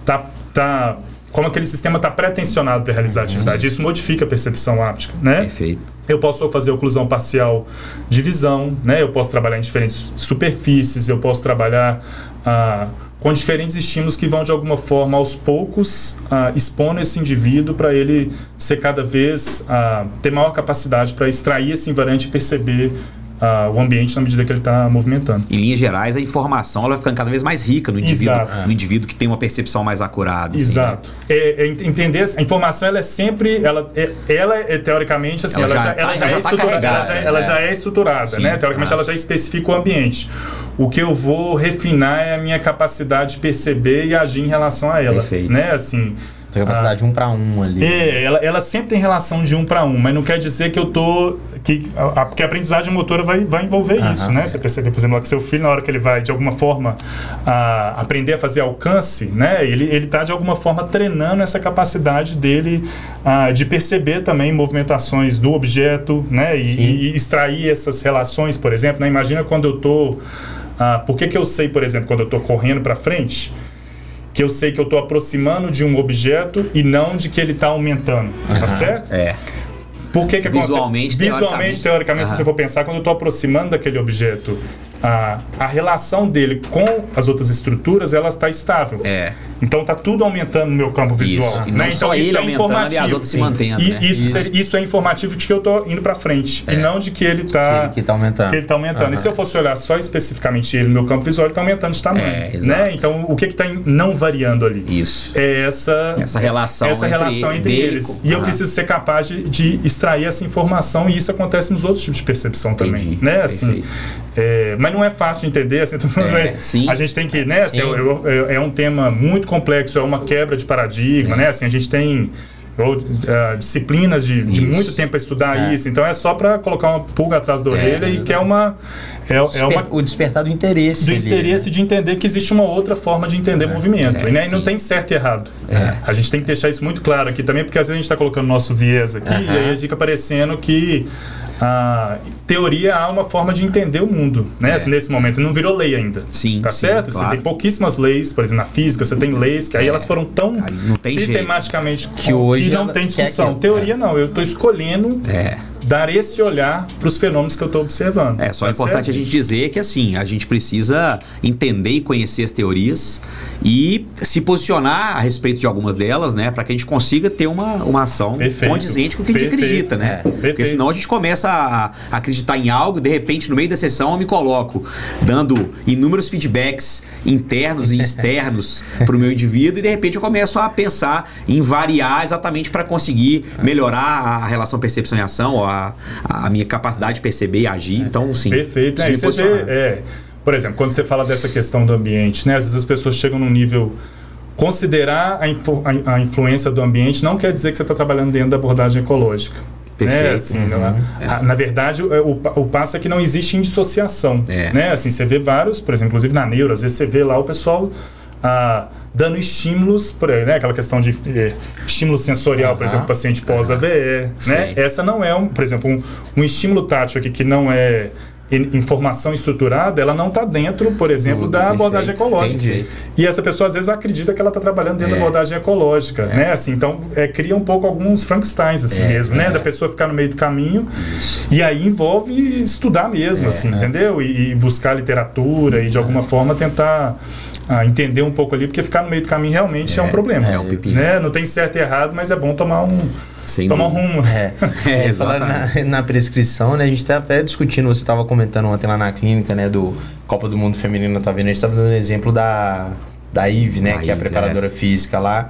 está tá como aquele sistema está pré-tensionado para realizar a atividade. Isso modifica a percepção áptica, né? Perfeito. Eu posso fazer oclusão parcial de visão, né? Eu posso trabalhar em diferentes superfícies, eu posso trabalhar ah, com diferentes estímulos que vão, de alguma forma, aos poucos, ah, expondo esse indivíduo para ele ser cada vez, ah, ter maior capacidade para extrair esse invariante e perceber o ambiente na medida que ele está movimentando. Em linhas gerais, a informação ela vai ficando cada vez mais rica no indivíduo, Exato. no indivíduo que tem uma percepção mais acurada. Assim, Exato. Né? É, é, entender a informação ela é sempre, ela, é, ela é teoricamente assim, ela, ela já, ela já, é estruturada, ela, já, ela já é estruturada, Sim. né? Teoricamente ah. ela já especifica o ambiente. O que eu vou refinar é a minha capacidade de perceber e agir em relação a ela, Perfeito. né? Assim, tem capacidade ah, de um para um ali. É, ela, ela sempre tem relação de um para um, mas não quer dizer que eu tô. Que, a, porque a aprendizagem motora vai, vai envolver isso, né? Você percebe, por exemplo, que seu filho, na hora que ele vai, de alguma forma, a, aprender a fazer alcance, né? Ele, ele tá, de alguma forma, treinando essa capacidade dele a, de perceber também movimentações do objeto, né? E, e, e extrair essas relações, por exemplo. Né? Imagina quando eu tô. Ah, por que, que eu sei, por exemplo, quando eu estou correndo para frente? Que eu sei que eu estou aproximando de um objeto e não de que ele está aumentando. Uhum. Tá certo? É. Por que, que Visualmente, acontece? Visualmente, teoricamente, uhum. se você for pensar, quando eu estou aproximando daquele objeto a, a relação dele com as outras estruturas ela está estável. É. Então está tudo aumentando no meu campo visual. Isso. E não né? só então, ele é aumentando e as outras se mantendo. E, né? isso, isso. isso, é informativo de que eu estou indo para frente é. e não de que ele está que, ele, tá aumentando. Que ele está aumentando. Uhum. E se eu fosse olhar só especificamente ele no meu campo visual, ele está aumentando de tamanho. É, né? Então o que está não variando ali? Isso. É essa essa relação essa entre, relação entre eles. E eu preciso ser capaz de, de, extrair essa informação e isso acontece nos outros tipos de percepção Entendi. também, né? Assim, é, mas não é fácil de entender, assim, é, a gente tem que, né, assim, é, é, é, um tema muito complexo, é uma quebra de paradigma, né, assim, a gente tem ou uh, disciplinas de, de muito tempo para estudar é. isso. Então é só para colocar uma pulga atrás da é, orelha é, e que é uma é, é uma, o despertar do interesse. Do interesse né? de entender que existe uma outra forma de entender é, movimento. É, né? E não tem certo e errado. É. A gente tem que deixar isso muito claro aqui também, porque às vezes a gente está colocando nosso viés aqui e aí fica parecendo que a teoria há uma forma de entender o mundo, né? É. Assim, nesse momento não virou lei ainda. Sim. Tá sim, certo? Claro. Você tem pouquíssimas leis, por exemplo, na física, você tem leis que aí é. elas foram tão sistematicamente jeito. que hoje não tem discussão. Teoria é. não, eu estou escolhendo é dar esse olhar para os fenômenos que eu estou observando. É, só é importante certo? a gente dizer que assim, a gente precisa entender e conhecer as teorias e se posicionar a respeito de algumas delas, né, para que a gente consiga ter uma, uma ação Perfeito. condizente com o que a gente acredita, né? É. Porque senão a gente começa a, a, acreditar em algo, de repente no meio da sessão eu me coloco dando inúmeros feedbacks internos e externos para o meu indivíduo e de repente eu começo a pensar em variar exatamente para conseguir melhorar a relação percepção e ação, ou a a, minha capacidade de perceber e agir. Então, sim. Perfeito. É, você vê, é, por exemplo, quando você fala dessa questão do ambiente, né? Às vezes as pessoas chegam num nível considerar a, influ, a, influência do ambiente não quer dizer que você está trabalhando dentro da abordagem ecológica. Perfeito. Né? Assim, uhum. a, na verdade, o, o, o, passo é que não existe indissociação. É. Né? Assim, você vê vários, por exemplo, inclusive na neuro, às vezes você vê lá o pessoal ah, dando estímulos, por aí, né? aquela questão de eh, estímulo sensorial, por exemplo, paciente pós-AVE. Né? Essa não é, um, por exemplo, um, um estímulo tátil aqui que não é informação estruturada, ela não está dentro, por exemplo, Tudo, da abordagem ecológica. E essa pessoa às vezes acredita que ela está trabalhando dentro é. da abordagem ecológica, é. né? Assim, então é, cria um pouco alguns Frankensteins assim é, mesmo, né? É. Da pessoa ficar no meio do caminho Isso. e aí envolve estudar mesmo, é, assim, é. entendeu? E, e, buscar literatura e de alguma forma tentar ah, entender um pouco ali, porque ficar no meio do caminho realmente é, um problema. É um pepino. Né? Não tem certo e errado, mas é bom tomar um sem Toma rumo. É, é na, na, prescrição, né? A gente tá até discutindo, você estava comentando ontem lá na clínica, né? Do Copa do Mundo Feminino, tá vendo? A gente estava dando exemplo da, da Ive, né? Da que é a preparadora é. física lá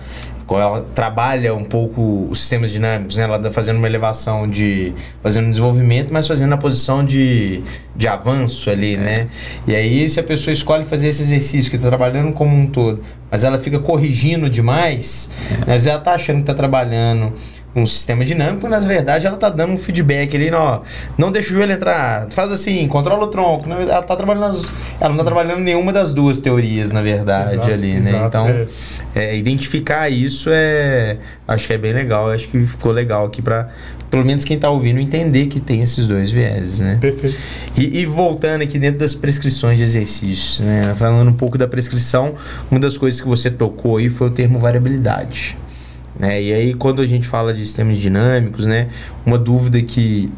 ela trabalha um pouco os sistemas dinâmicos, né? Ela tá fazendo uma elevação de. fazendo um desenvolvimento, mas fazendo a posição de, de avanço ali, é. né? E aí, se a pessoa escolhe fazer esse exercício, que está trabalhando como um todo, mas ela fica corrigindo demais, é. mas ela tá achando que está trabalhando um sistema dinâmico, na verdade ela tá dando um feedback ali, ó, não deixa o joelho entrar, faz assim, controla o tronco. Ela tá trabalhando, as, ela não tá trabalhando nenhuma das duas teorias, na verdade, exato, ali, né? Exato, então, é. É, identificar isso é, acho que é bem legal, acho que ficou legal aqui para pelo menos quem está ouvindo entender que tem esses dois vieses, né? Perfeito. E, e, voltando aqui dentro das prescrições de exercícios, né? Falando um pouco da prescrição, uma das coisas que você tocou aí foi o termo variabilidade. Né? E aí, quando a gente fala de sistemas dinâmicos, né, uma dúvida que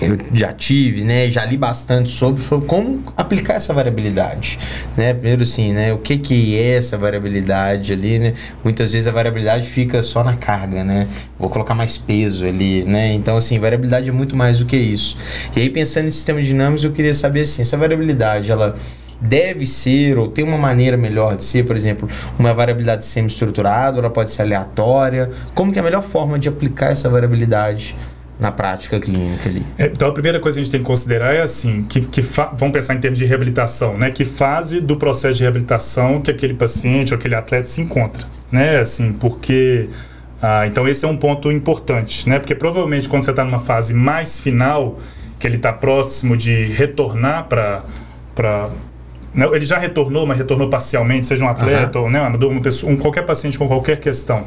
eu já tive, né, já li bastante sobre foi como aplicar essa variabilidade, né? Primeiro assim, né, o que que é essa variabilidade ali, né? Muitas vezes a variabilidade fica só na carga, né? Vou colocar mais peso ali, né? Então assim, variabilidade é muito mais do que isso. E aí pensando em sistemas dinâmicos, eu queria saber assim, essa variabilidade, ela deve ser ou tem uma maneira melhor de ser, por exemplo, uma variabilidade semi-estruturada, ela pode ser aleatória. Como que é a melhor forma de aplicar essa variabilidade na prática clínica ali? É, então a primeira coisa que a gente tem que considerar é assim, que, que vamos pensar em termos de reabilitação, né? Que fase do processo de reabilitação que aquele paciente ou aquele atleta se encontra, né? Assim, porque ah, então esse é um ponto importante, né? Porque provavelmente quando você está numa fase mais final, que ele está próximo de retornar para para né, ele já retornou, mas retornou parcialmente, seja um atleta uhum. ou né, pessoa, um, qualquer paciente com qualquer questão.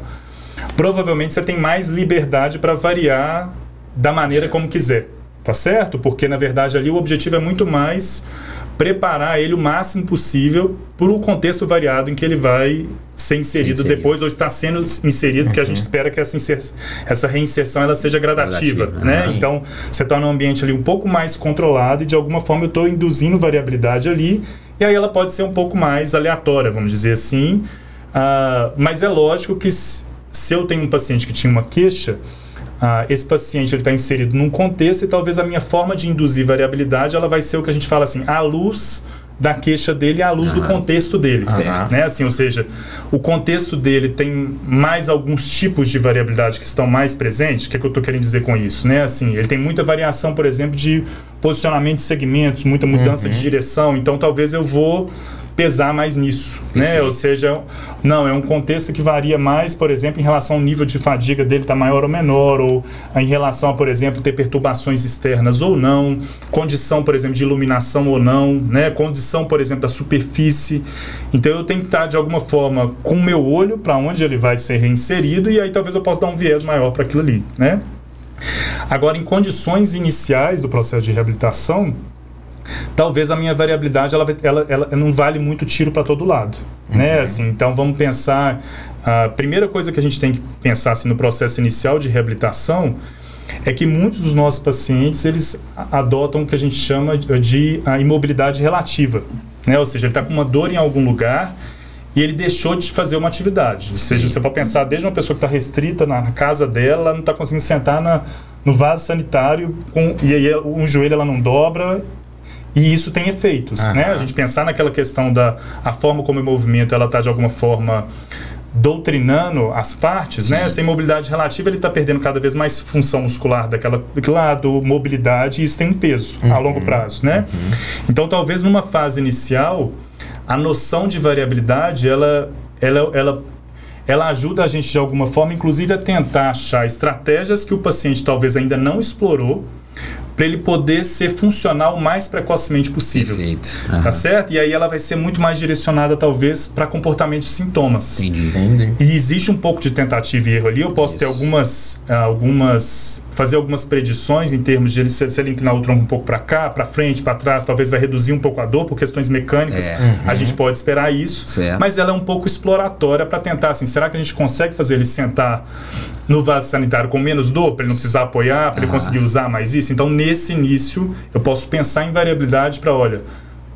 Provavelmente você tem mais liberdade para variar da maneira como quiser, tá certo? Porque na verdade ali o objetivo é muito mais preparar ele o máximo possível para o contexto variado em que ele vai ser inserido, inserido. depois ou está sendo inserido, uhum. que a gente uhum. espera que essa, essa reinserção ela seja gradativa, gradativa. né? Uhum. Então, você está num ambiente ali um pouco mais controlado e de alguma forma eu estou induzindo variabilidade ali e aí ela pode ser um pouco mais aleatória, vamos dizer assim. Uh, mas é lógico que se eu tenho um paciente que tinha uma queixa, uh, esse paciente está inserido num contexto e talvez a minha forma de induzir variabilidade ela vai ser o que a gente fala assim, à luz da queixa dele à luz uhum. do contexto dele, uhum. né? Assim, ou seja, o contexto dele tem mais alguns tipos de variabilidade que estão mais presentes. O que, é que eu estou querendo dizer com isso, né? Assim, ele tem muita variação, por exemplo, de posicionamento de segmentos, muita mudança de direção. Então, talvez eu vou pesar mais nisso, né? Ou seja, não, é um contexto que varia mais, por exemplo, em relação ao nível de fadiga dele tá maior ou menor, ou em relação a, por exemplo, ter perturbações externas ou não, condição, por exemplo, de iluminação ou não, né? Condição, por exemplo, da superfície. Então eu tenho que estar de alguma forma com o meu olho para onde ele vai ser reinserido e aí talvez eu possa dar um viés maior para aquilo ali, né? Agora, em condições iniciais do processo de reabilitação, talvez a minha variabilidade ela, ela, ela não vale muito tiro para todo lado, uhum. né? Assim, então vamos pensar a primeira coisa que a gente tem que pensar assim, no processo inicial de reabilitação é que muitos dos nossos pacientes eles adotam o que a gente chama de a imobilidade relativa, né? Ou seja, ele está com uma dor em algum lugar e ele deixou de fazer uma atividade. Ou seja, você pode pensar desde uma pessoa que está restrita na casa dela, não está conseguindo sentar na, no vaso sanitário com, e aí um joelho ela não dobra e isso tem efeitos, né? A gente pensar naquela questão da a forma como o movimento ela está de alguma forma doutrinando as partes, né? Sim. né? Essa imobilidade relativa ele está perdendo cada vez mais função muscular daquela lado, mobilidade, e isso tem um peso uhum. a longo prazo, né? Uhum. Então, talvez numa fase inicial, a noção de variabilidade ela, ela, ela ela ajuda a gente de alguma forma, inclusive a tentar achar estratégias que o paciente talvez ainda não explorou para ele poder ser funcional o mais precocemente possível. Perfeito. Uhum. Tá certo? E aí ela vai ser muito mais direcionada, talvez, para comportamento de sintomas. Entendi. Entendi. E existe um pouco de tentativa e erro ali. Eu posso Isso. ter algumas, uh, algumas. fazer algumas predições em termos de ele, se, se ele inclinar o tronco um pouco para cá, para frente, para trás, talvez vai reduzir um pouco a dor por questões mecânicas. É. Uhum. A gente pode esperar isso. Certo. Mas ela é um pouco exploratória para tentar, assim, será que a gente consegue fazer ele sentar no vaso sanitário com menos dor, para ele não precisar apoiar, para ele conseguir usar mais isso? Então, nesse início, eu posso pensar em variabilidade para, olha,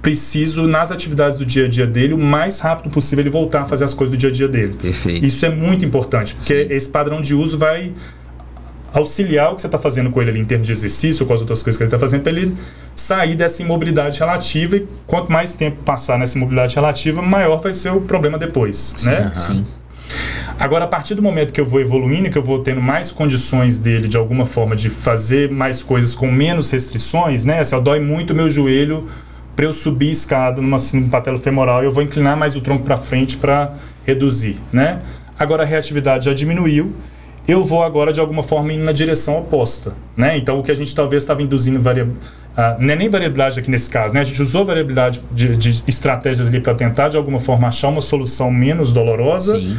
preciso, nas atividades do dia a dia dele, o mais rápido possível ele voltar a fazer as coisas do dia a dia dele. Perfeito. Isso é muito importante, porque Sim. esse padrão de uso vai auxiliar o que você está fazendo com ele ali em termos de exercício ou com as outras coisas que ele está fazendo para ele sair dessa imobilidade relativa e quanto mais tempo passar nessa imobilidade relativa, maior vai ser o problema depois, Sim, né? Sim. Agora, a partir do momento que eu vou evoluindo, que eu vou tendo mais condições dele, de alguma forma, de fazer mais coisas com menos restrições, né? Assim, ó, dói muito meu joelho para eu subir escada numa, num patelo femoral, eu vou inclinar mais o tronco para frente para reduzir, né? Agora a reatividade já diminuiu, eu vou agora de alguma forma indo na direção oposta, né? Então o que a gente talvez estava induzindo variabilidade Uh, não é nem variabilidade aqui nesse caso, né? A gente usou variabilidade de, de estratégias ali para tentar, de alguma forma, achar uma solução menos dolorosa. Uh,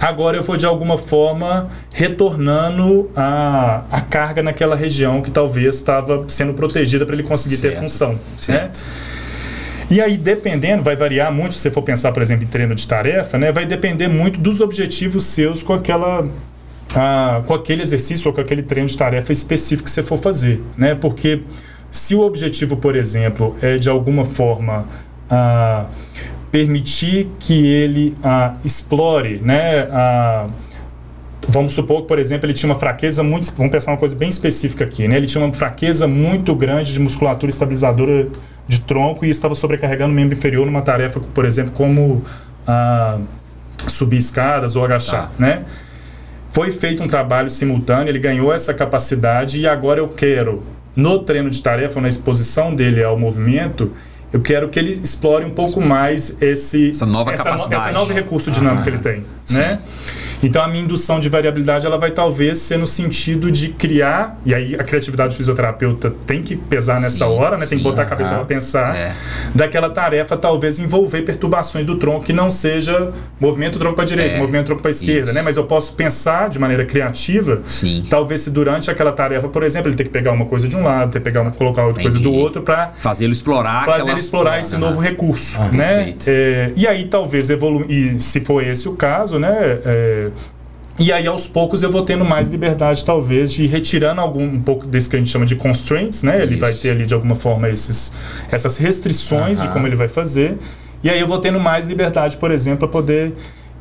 agora eu vou, de alguma forma, retornando a, a carga naquela região que talvez estava sendo protegida para ele conseguir certo. ter função. Certo. Né? E aí, dependendo, vai variar muito, se você for pensar, por exemplo, em treino de tarefa, né? Vai depender muito dos objetivos seus com aquela ah, com aquele exercício ou com aquele treino de tarefa específico que você for fazer, né? Porque se o objetivo, por exemplo, é de alguma forma ah, permitir que ele ah, explore, né? Vamos supor que, por exemplo, ele tinha uma fraqueza muito. Vamos pensar uma coisa bem específica aqui, né? Ele tinha uma fraqueza muito grande de musculatura estabilizadora de tronco e estava sobrecarregando o membro inferior numa tarefa, por exemplo, como subir escadas ou agachar, tá. né? Foi feito um trabalho simultâneo, ele ganhou essa capacidade e agora eu quero, no treino de tarefa, na exposição dele ao movimento, eu quero que ele explore um pouco mais esse essa nova essa capacidade, no, esse novo recurso dinâmico ah, que ele tem, sim. né? Então a minha indução de variabilidade ela vai talvez ser no sentido de criar, e aí a criatividade do fisioterapeuta tem que pesar nessa sim, hora, né? Tem que botar a cabeça para pensar é. daquela tarefa talvez envolver perturbações do tronco que não seja movimento do tronco para direita, é, movimento do tronco para esquerda, isso. né? Mas eu posso pensar de maneira criativa, sim. talvez se durante aquela tarefa, por exemplo, ele ter que pegar uma coisa de um lado, ter que pegar uma, colocar outra Entendi. coisa do outro para fazê-lo explorar, fazer ele explorar esse novo recurso, ah, né? É, e aí talvez evoluir, se for esse o caso, né? É, e aí, aos poucos, eu vou tendo mais liberdade, talvez, de ir retirando algum um pouco desse que a gente chama de constraints, né? Ele vai ter ali, de alguma forma, esses, essas restrições de como ele vai fazer. E aí eu vou tendo mais liberdade, por exemplo, para poder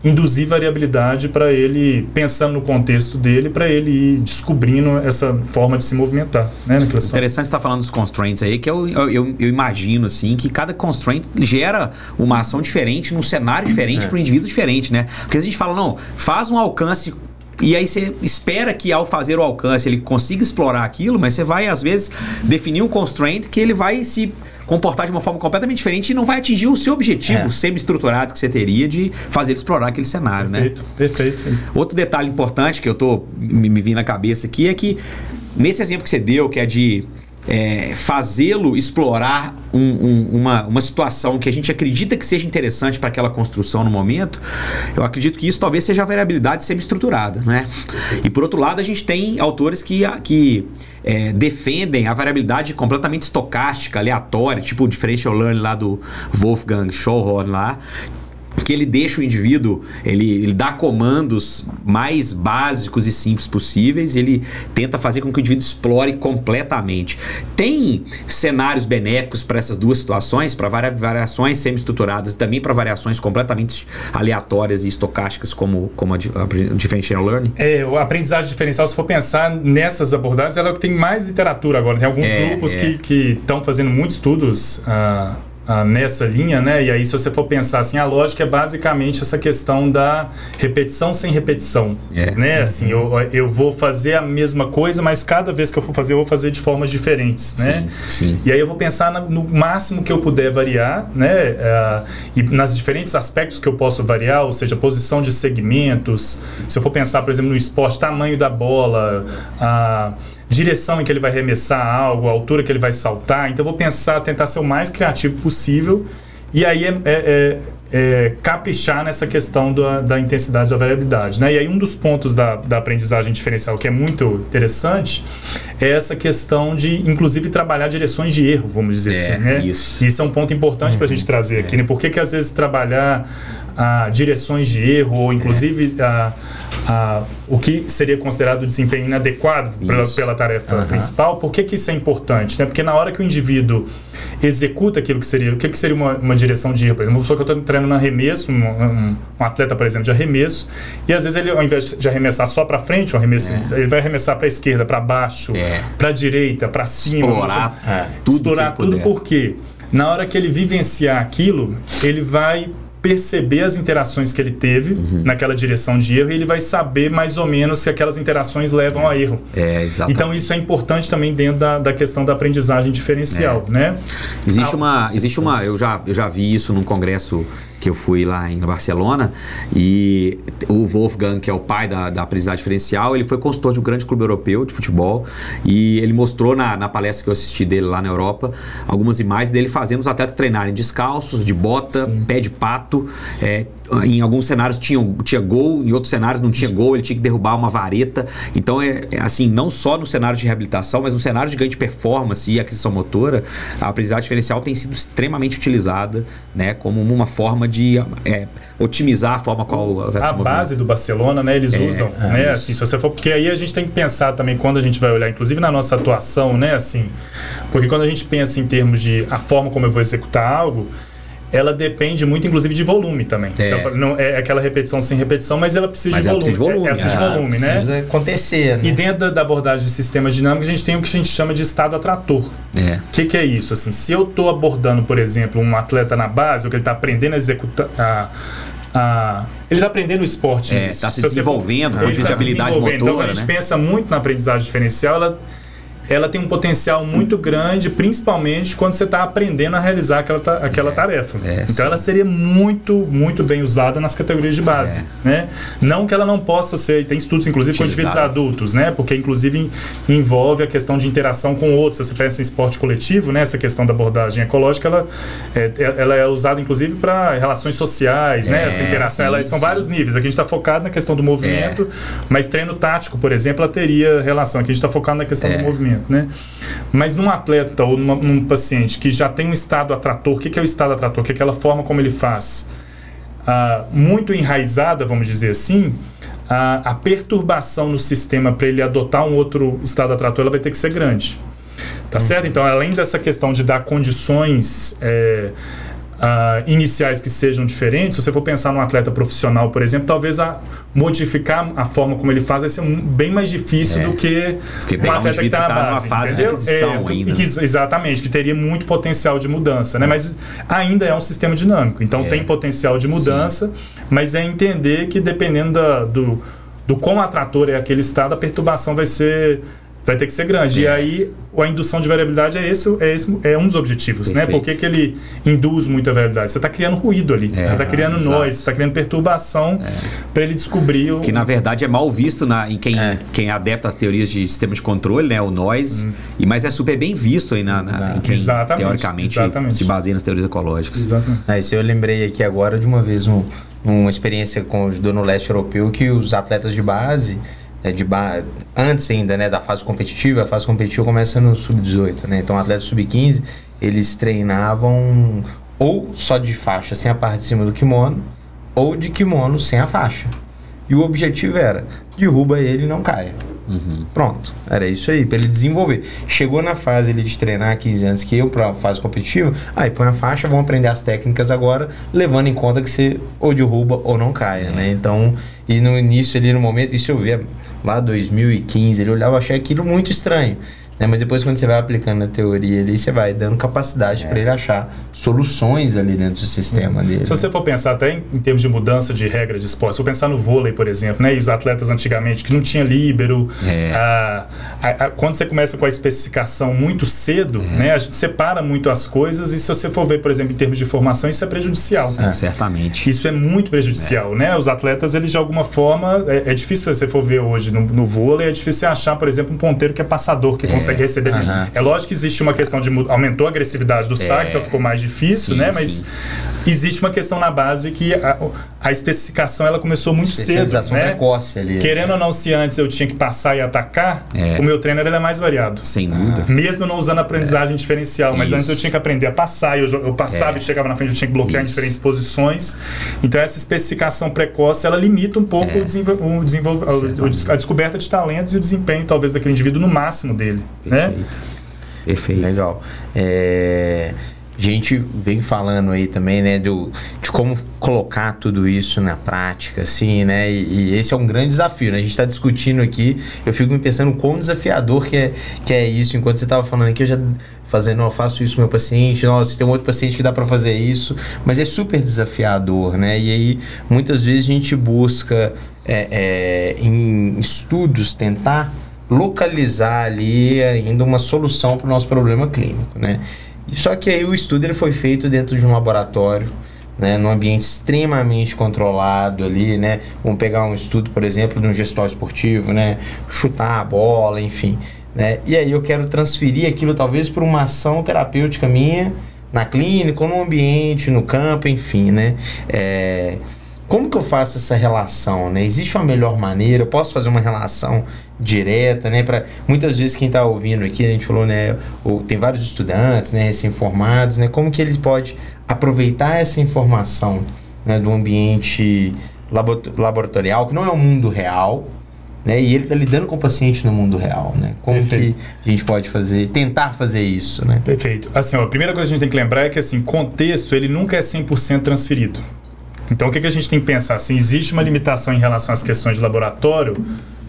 induzir variabilidade para ele, pensando no contexto dele, para ele ir descobrindo essa forma de se movimentar. Né, Interessante estar tá falando dos constraints aí, que eu, eu, eu, imagino assim que cada constraint gera uma ação diferente, num cenário diferente, é. para um indivíduo diferente, né? Porque a gente fala, não, faz um alcance e aí você espera que ao fazer o alcance ele consiga explorar aquilo, mas você vai às vezes definir um constraint que ele vai se comportar de uma forma completamente diferente e não vai atingir o seu objetivo É. semi-estruturado que você teria de fazer explorar aquele cenário, né? Perfeito, perfeito. Outro detalhe importante que eu tô me, me vindo na cabeça aqui é que nesse exemplo que você deu, que é de é, fazê-lo explorar um- um- uma, uma situação que a gente acredita que seja interessante para aquela construção no momento, eu acredito que isso talvez seja a variabilidade semi-estruturada, né? E por outro lado, a gente tem autores que, que é, defendem a variabilidade completamente estocástica, aleatória, tipo o differential learning lá do Wolfgang Schallhorn lá, que ele deixa o indivíduo, ele, ele dá comandos mais básicos e simples possíveis, ele tenta fazer com que o indivíduo explore completamente. Tem cenários benéficos para essas duas situações, para varia- variações semi-estruturadas e também para variações completamente aleatórias e estocásticas, como, como a, a differential learning? É, a aprendizagem diferencial, se for pensar nessas abordagens, ela é o que tem mais literatura agora. Tem alguns É, grupos é. que estão fazendo muitos estudos ah, ah, nessa linha, né? E aí, se você for pensar assim, a lógica é basicamente essa questão da repetição sem repetição. É. Né? Assim, eu, eu vou fazer a mesma coisa, mas cada vez que eu for fazer, eu vou fazer de formas diferentes, né? Sim. E aí eu vou pensar no máximo que eu puder variar, né? ah, e nas diferentes aspectos que eu posso variar, ou seja, posição de segmentos. Se eu for pensar, por exemplo, no esporte, tamanho da bola, a direção em que ele vai arremessar algo, a altura que ele vai saltar. Então eu vou pensar, tentar ser o mais criativo possível. E aí é, é- é- é caprichar nessa questão da, da intensidade da variabilidade. Né? E aí um dos pontos da, da aprendizagem diferencial que é muito interessante é essa questão de, inclusive, trabalhar direções de erro, vamos dizer É, assim. Né? isso. Isso é um ponto importante para a gente trazer aqui. Né? Por que, que às vezes trabalhar ah, direções de erro, ou inclusive ah, ah, o que seria considerado desempenho inadequado pela, pela tarefa Aham. principal, por que, que isso é importante? Né? Porque na hora que o indivíduo executa aquilo que seria, o que, que seria uma, uma direção de erro? Por exemplo, uma pessoa que eu estou treinando no arremesso, um, um- um atleta, por exemplo, de arremesso, e às vezes ele, ao invés de arremessar só para frente, o arremesso, ele vai arremessar para a esquerda, para baixo, É. para a direita, para cima. Explorar É. tudo explorar tudo puder. porque na hora que ele vivenciar aquilo, ele vai perceber as interações que ele teve Uhum. naquela direção de erro e ele vai saber mais ou menos se aquelas interações levam a erro. É, exatamente. Então isso é importante também dentro da, da questão da aprendizagem diferencial, É. né? Existe Ah, uma, existe uma, eu já, eu já vi isso num congresso que eu fui lá em Barcelona e o Wolfgang, que é o pai da, da aprendizagem diferencial, ele foi consultor de um grande clube europeu de futebol e ele mostrou na, na palestra que eu assisti dele lá na Europa algumas imagens dele fazendo os atletas treinarem descalços, de bota, Sim. pé de pato. é, em alguns cenários tinha, tinha gol, em outros cenários não tinha gol, ele tinha que derrubar uma vareta. Então, é, é assim, não só no cenário de reabilitação, mas no cenário de ganho de performance e aquisição motora, a aprendizagem diferencial tem sido extremamente utilizada né, como uma forma de é, otimizar a forma qual A movimenta. base do Barcelona, né? Eles usam, é, né? Assim, se você for, porque aí a gente tem que pensar também quando a gente vai olhar, inclusive na nossa atuação, né? Assim, porque quando a gente pensa em termos de a forma como eu vou executar algo, ela depende muito, inclusive, de volume também. É. Então, não é aquela repetição sem repetição, mas ela precisa Mas de ela volume. precisa de volume, É, ela precisa de Ah, volume, né? Precisa acontecer, né? E dentro da- da abordagem de sistemas dinâmicos, a gente tem o que a gente chama de estado atrator. É. O que, que é isso? Assim, se eu estou abordando, por exemplo, um atleta na base, ou que ele está aprendendo a executar. A, a- ele está aprendendo o esporte. É, isso. tá se for- desenvolvendo, ele ponto de tá se habilidade. Então, motora, quando a gente né? pensa muito na aprendizagem diferencial, ela, ela tem um potencial muito grande, principalmente quando você está aprendendo a realizar aquela, ta- aquela tarefa. é, então, sim. ela seria muito, muito bem usada nas categorias de base. É. Né? Não que ela não possa ser, tem estudos, inclusive, com indivíduos adultos, né? Porque, inclusive, envolve a questão de interação com outros. Se você pensa em esporte coletivo, né? Essa questão da abordagem ecológica, ela é, ela é usada, inclusive, para relações sociais, né? É, Essa interação. sim, Elas são sim. vários níveis. Aqui a gente está focado na questão do movimento, mas treino tático, por exemplo, ela teria relação. Aqui a gente está focado na questão É. do movimento, né? Mas num atleta ou numa- num paciente que já tem um estado atrator, o que, que é o estado atrator? Que é aquela forma como ele faz ah, muito enraizada, vamos dizer assim, a, a perturbação no sistema para ele adotar um outro estado atrator, ela vai ter que ser grande. Tá certo? Então, além dessa questão de dar condições é, ah, iniciais que sejam diferentes, se você for pensar num atleta profissional, por exemplo, talvez a, modificar a forma como ele faz vai ser um- bem mais difícil É. do que que um atleta que está na tá base. fase de aquisição É, ainda, que- né? Exatamente, que teria muito potencial de mudança, né? Mas ainda é um sistema dinâmico, então É. tem potencial de mudança, mas é entender que dependendo da- do, do quão atrator é aquele estado, a perturbação vai ser vai ter que ser grande. É. E aí a indução de variabilidade é esse, é, esse, é um dos objetivos, Perfeito. né? Por que, que ele induz muita variabilidade? Você está criando ruído ali, é, você está criando noise, você está criando perturbação é. para ele descobrir o... Que na verdade é mal visto na, em quem, é. quem é adepta às teorias de sistema de controle, né? O noise, e, mas é super bem visto aí na, na em quem exatamente, teoricamente exatamente. se baseia nas teorias ecológicas. Exatamente. É, isso eu lembrei aqui agora de uma vez um, uma experiência com o judô no leste europeu que os atletas de base né, de ba... antes ainda né, da fase competitiva, a fase competitiva começa no sub-18, né? Então, atleta sub-15, eles treinavam ou só de faixa sem a parte de cima do kimono, ou de kimono sem a faixa. E o objetivo era derruba ele e não caia. Uhum. Pronto, era isso aí, para ele desenvolver. Chegou na fase ele de treinar 15 anos que eu para fase competitiva, aí põe a faixa, vamos aprender as técnicas agora, levando em conta que você ou derruba ou não caia, né? Então, e no início ali no momento, isso eu via lá 2015, ele olhava achava aquilo muito estranho. Né? Mas depois, quando você vai aplicando na teoria ali, você vai dando capacidade é. para ele achar soluções ali dentro do sistema dele. Se você for pensar até em, em, termos de mudança de regra de esporte, se for pensar no vôlei, por exemplo, né? e os atletas antigamente que não tinha líbero, é. a, a, a, quando você começa com a especificação muito cedo, é. né? a gente separa muito as coisas, e se você for ver, por exemplo, em termos de formação, isso é prejudicial. Sim, certamente. Isso é muito prejudicial. É. Né? Os atletas, eles de alguma forma, é, é difícil você for ver hoje no, no vôlei, é difícil achar, por exemplo, um ponteiro que é passador, que consegue consegue receber. Uhum. É lógico que existe uma questão de aumentou a agressividade do saque, é. então ficou mais difícil, sim, né? Mas sim. existe uma questão na base que a, a especificação ela começou muito cedo, né? precoce ali. Querendo ou não, se antes eu tinha que passar e atacar, é. o meu treino é mais variado. Sem dúvida. Mesmo não usando aprendizagem é. diferencial, mas Isso. antes eu tinha que aprender a passar, eu, eu passava é. e chegava na frente, eu tinha que bloquear Isso. em diferentes posições. Então essa especificação precoce, ela limita um pouco é. o, desenvol o, desenvol a descoberta de talentos e o desempenho talvez daquele indivíduo no máximo dele. Perfeito. Né? Perfeito. Legal. É, a gente vem falando aí também, né, do, de como colocar tudo isso na prática, assim, né? E, e esse é um grande desafio, né? A gente está discutindo aqui, eu fico me pensando quão desafiador que é, que é isso. Enquanto você estava falando aqui, eu já fazendo, eu faço isso com meu paciente, nossa, tem um outro paciente que dá para fazer isso, mas é super desafiador, né? E aí, muitas vezes a gente busca é, é, em estudos tentar localizar ali ainda uma solução para o nosso problema clínico, né? Só que aí o estudo ele foi feito dentro de um laboratório, né, num ambiente extremamente controlado ali, né? Vamos pegar um estudo, por exemplo, de um gestor esportivo, né? Chutar a bola, enfim, né? E aí eu quero transferir aquilo talvez para uma ação terapêutica minha na clínica, no ambiente, no campo, enfim, né? É, como que eu faço essa relação, né? Existe uma melhor maneira? Eu posso fazer uma relação direta, né? Para muitas vezes quem está ouvindo aqui, a gente falou, né? Ou, tem vários estudantes, né? Recém-formados, né? Como que ele pode aproveitar essa informação né? do ambiente laboratorial, que não é o mundo real, né? E ele está lidando com o paciente no mundo real, né? Como Perfeito. que a gente pode fazer, tentar fazer isso, né? Perfeito. Assim, ó, a primeira coisa que a gente tem que lembrar é que assim, contexto ele nunca é 100% transferido. Então, o que, que a gente tem que pensar? Assim, existe uma limitação em relação às questões de laboratório,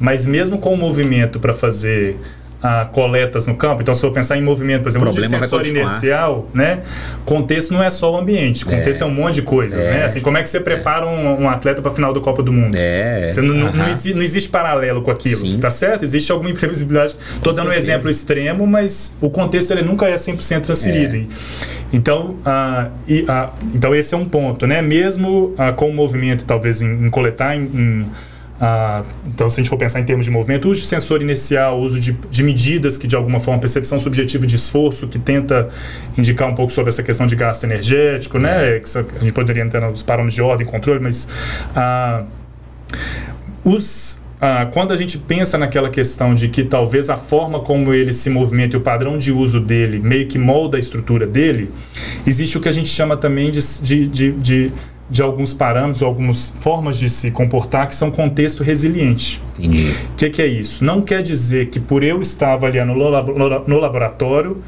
mas mesmo com o movimento para fazer ah, coletas no campo. Então, se eu pensar em movimento, por exemplo, o de sensor inercial, né? Contexto não é só o ambiente, contexto é, é um monte de coisas, é, né? Assim, como é que você prepara um, um atleta para a final do Copa do Mundo? É. Você não, não, existe, não, existe, paralelo com aquilo, Sim. tá certo? Existe alguma imprevisibilidade. Estou dando um exemplo extremo, mas o contexto ele nunca é 100% transferido. É. Então, ah, e, ah, então esse é um ponto, né? Mesmo ah, com o movimento, talvez em, em coletar em, em ah, então, se a gente for pensar em termos de movimento, uso de sensor inicial, uso de, de, medidas que, de alguma forma, percepção subjetiva de esforço, que tenta indicar um pouco sobre essa questão de gasto energético, né? É. Que a gente poderia entrar nos parâmetros de ordem e controle, mas ah, os, ah, quando a gente pensa naquela questão de que talvez a forma como ele se movimenta e o padrão de uso dele meio que molda a estrutura dele, existe o que a gente chama também de, de, de, de alguns parâmetros, algumas formas de se comportar que são contexto resiliente. Entendi. O que, que, é isso? Não quer dizer que por eu estar avaliando no laboratório,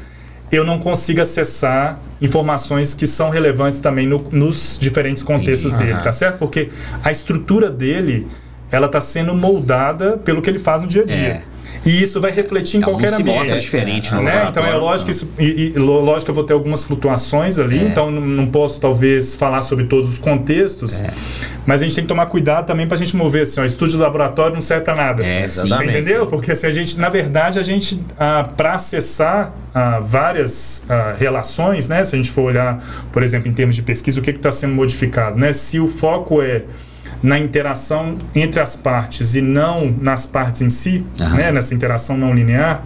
eu não consiga acessar informações que são relevantes também no, nos diferentes contextos Entendi. dele, tá certo? Porque a estrutura dele, ela está sendo moldada pelo que ele faz no dia a dia. É. E isso vai refletir em qualquer se ambiente. mostra diferente no né? Então é lógico que isso, e, e lógico que eu vou ter algumas flutuações ali, É. então não, não posso talvez falar sobre todos os contextos, É. mas a gente tem que tomar cuidado também pra gente mover assim, ó, estúdio de laboratório não serve pra nada. É, sim. Você Exatamente. entendeu? Porque assim, a gente, na verdade, a gente, ah, para acessar ah, várias ah, relações, né? Se a gente for olhar, por exemplo, em termos de pesquisa, o que está sendo modificado, né? Se o foco é na interação entre as partes e não nas partes em si, Aham. né? Nessa interação não linear,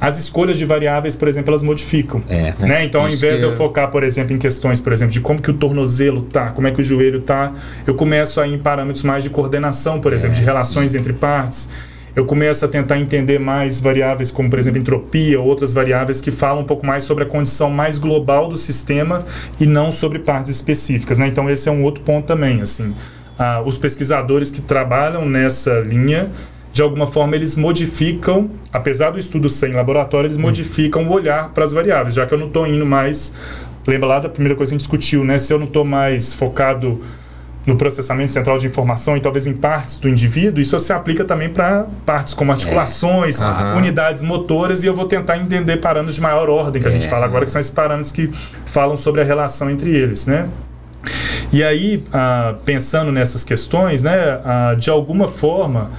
as escolhas de variáveis, por exemplo, elas modificam. É. Né? Então, ao invés de eu que- focar, por exemplo, em questões, por exemplo, de como que o tornozelo tá, como é que o joelho tá, eu começo a ir em parâmetros mais de coordenação, por exemplo, de relações entre partes. Eu começo a tentar entender mais variáveis como, por exemplo, entropia, outras variáveis que falam um pouco mais sobre a condição mais global do sistema e não sobre partes específicas. Né? Então, esse é um outro ponto também. Assim, Ah, os pesquisadores que trabalham nessa linha de alguma forma eles modificam, apesar do estudo ser em laboratório, eles modificam o olhar para as variáveis, já que eu não estou indo mais. Lembra lá da primeira coisa que a gente discutiu, né? Se eu não estou mais focado no processamento central de informação e talvez em partes do indivíduo, isso se aplica também para partes como articulações, Aham. unidades motoras, e eu vou tentar entender parâmetros de maior ordem, que a gente fala agora, que são esses parâmetros que falam sobre a relação entre eles, né? E aí, ah, pensando nessas questões, né, ah, de alguma forma,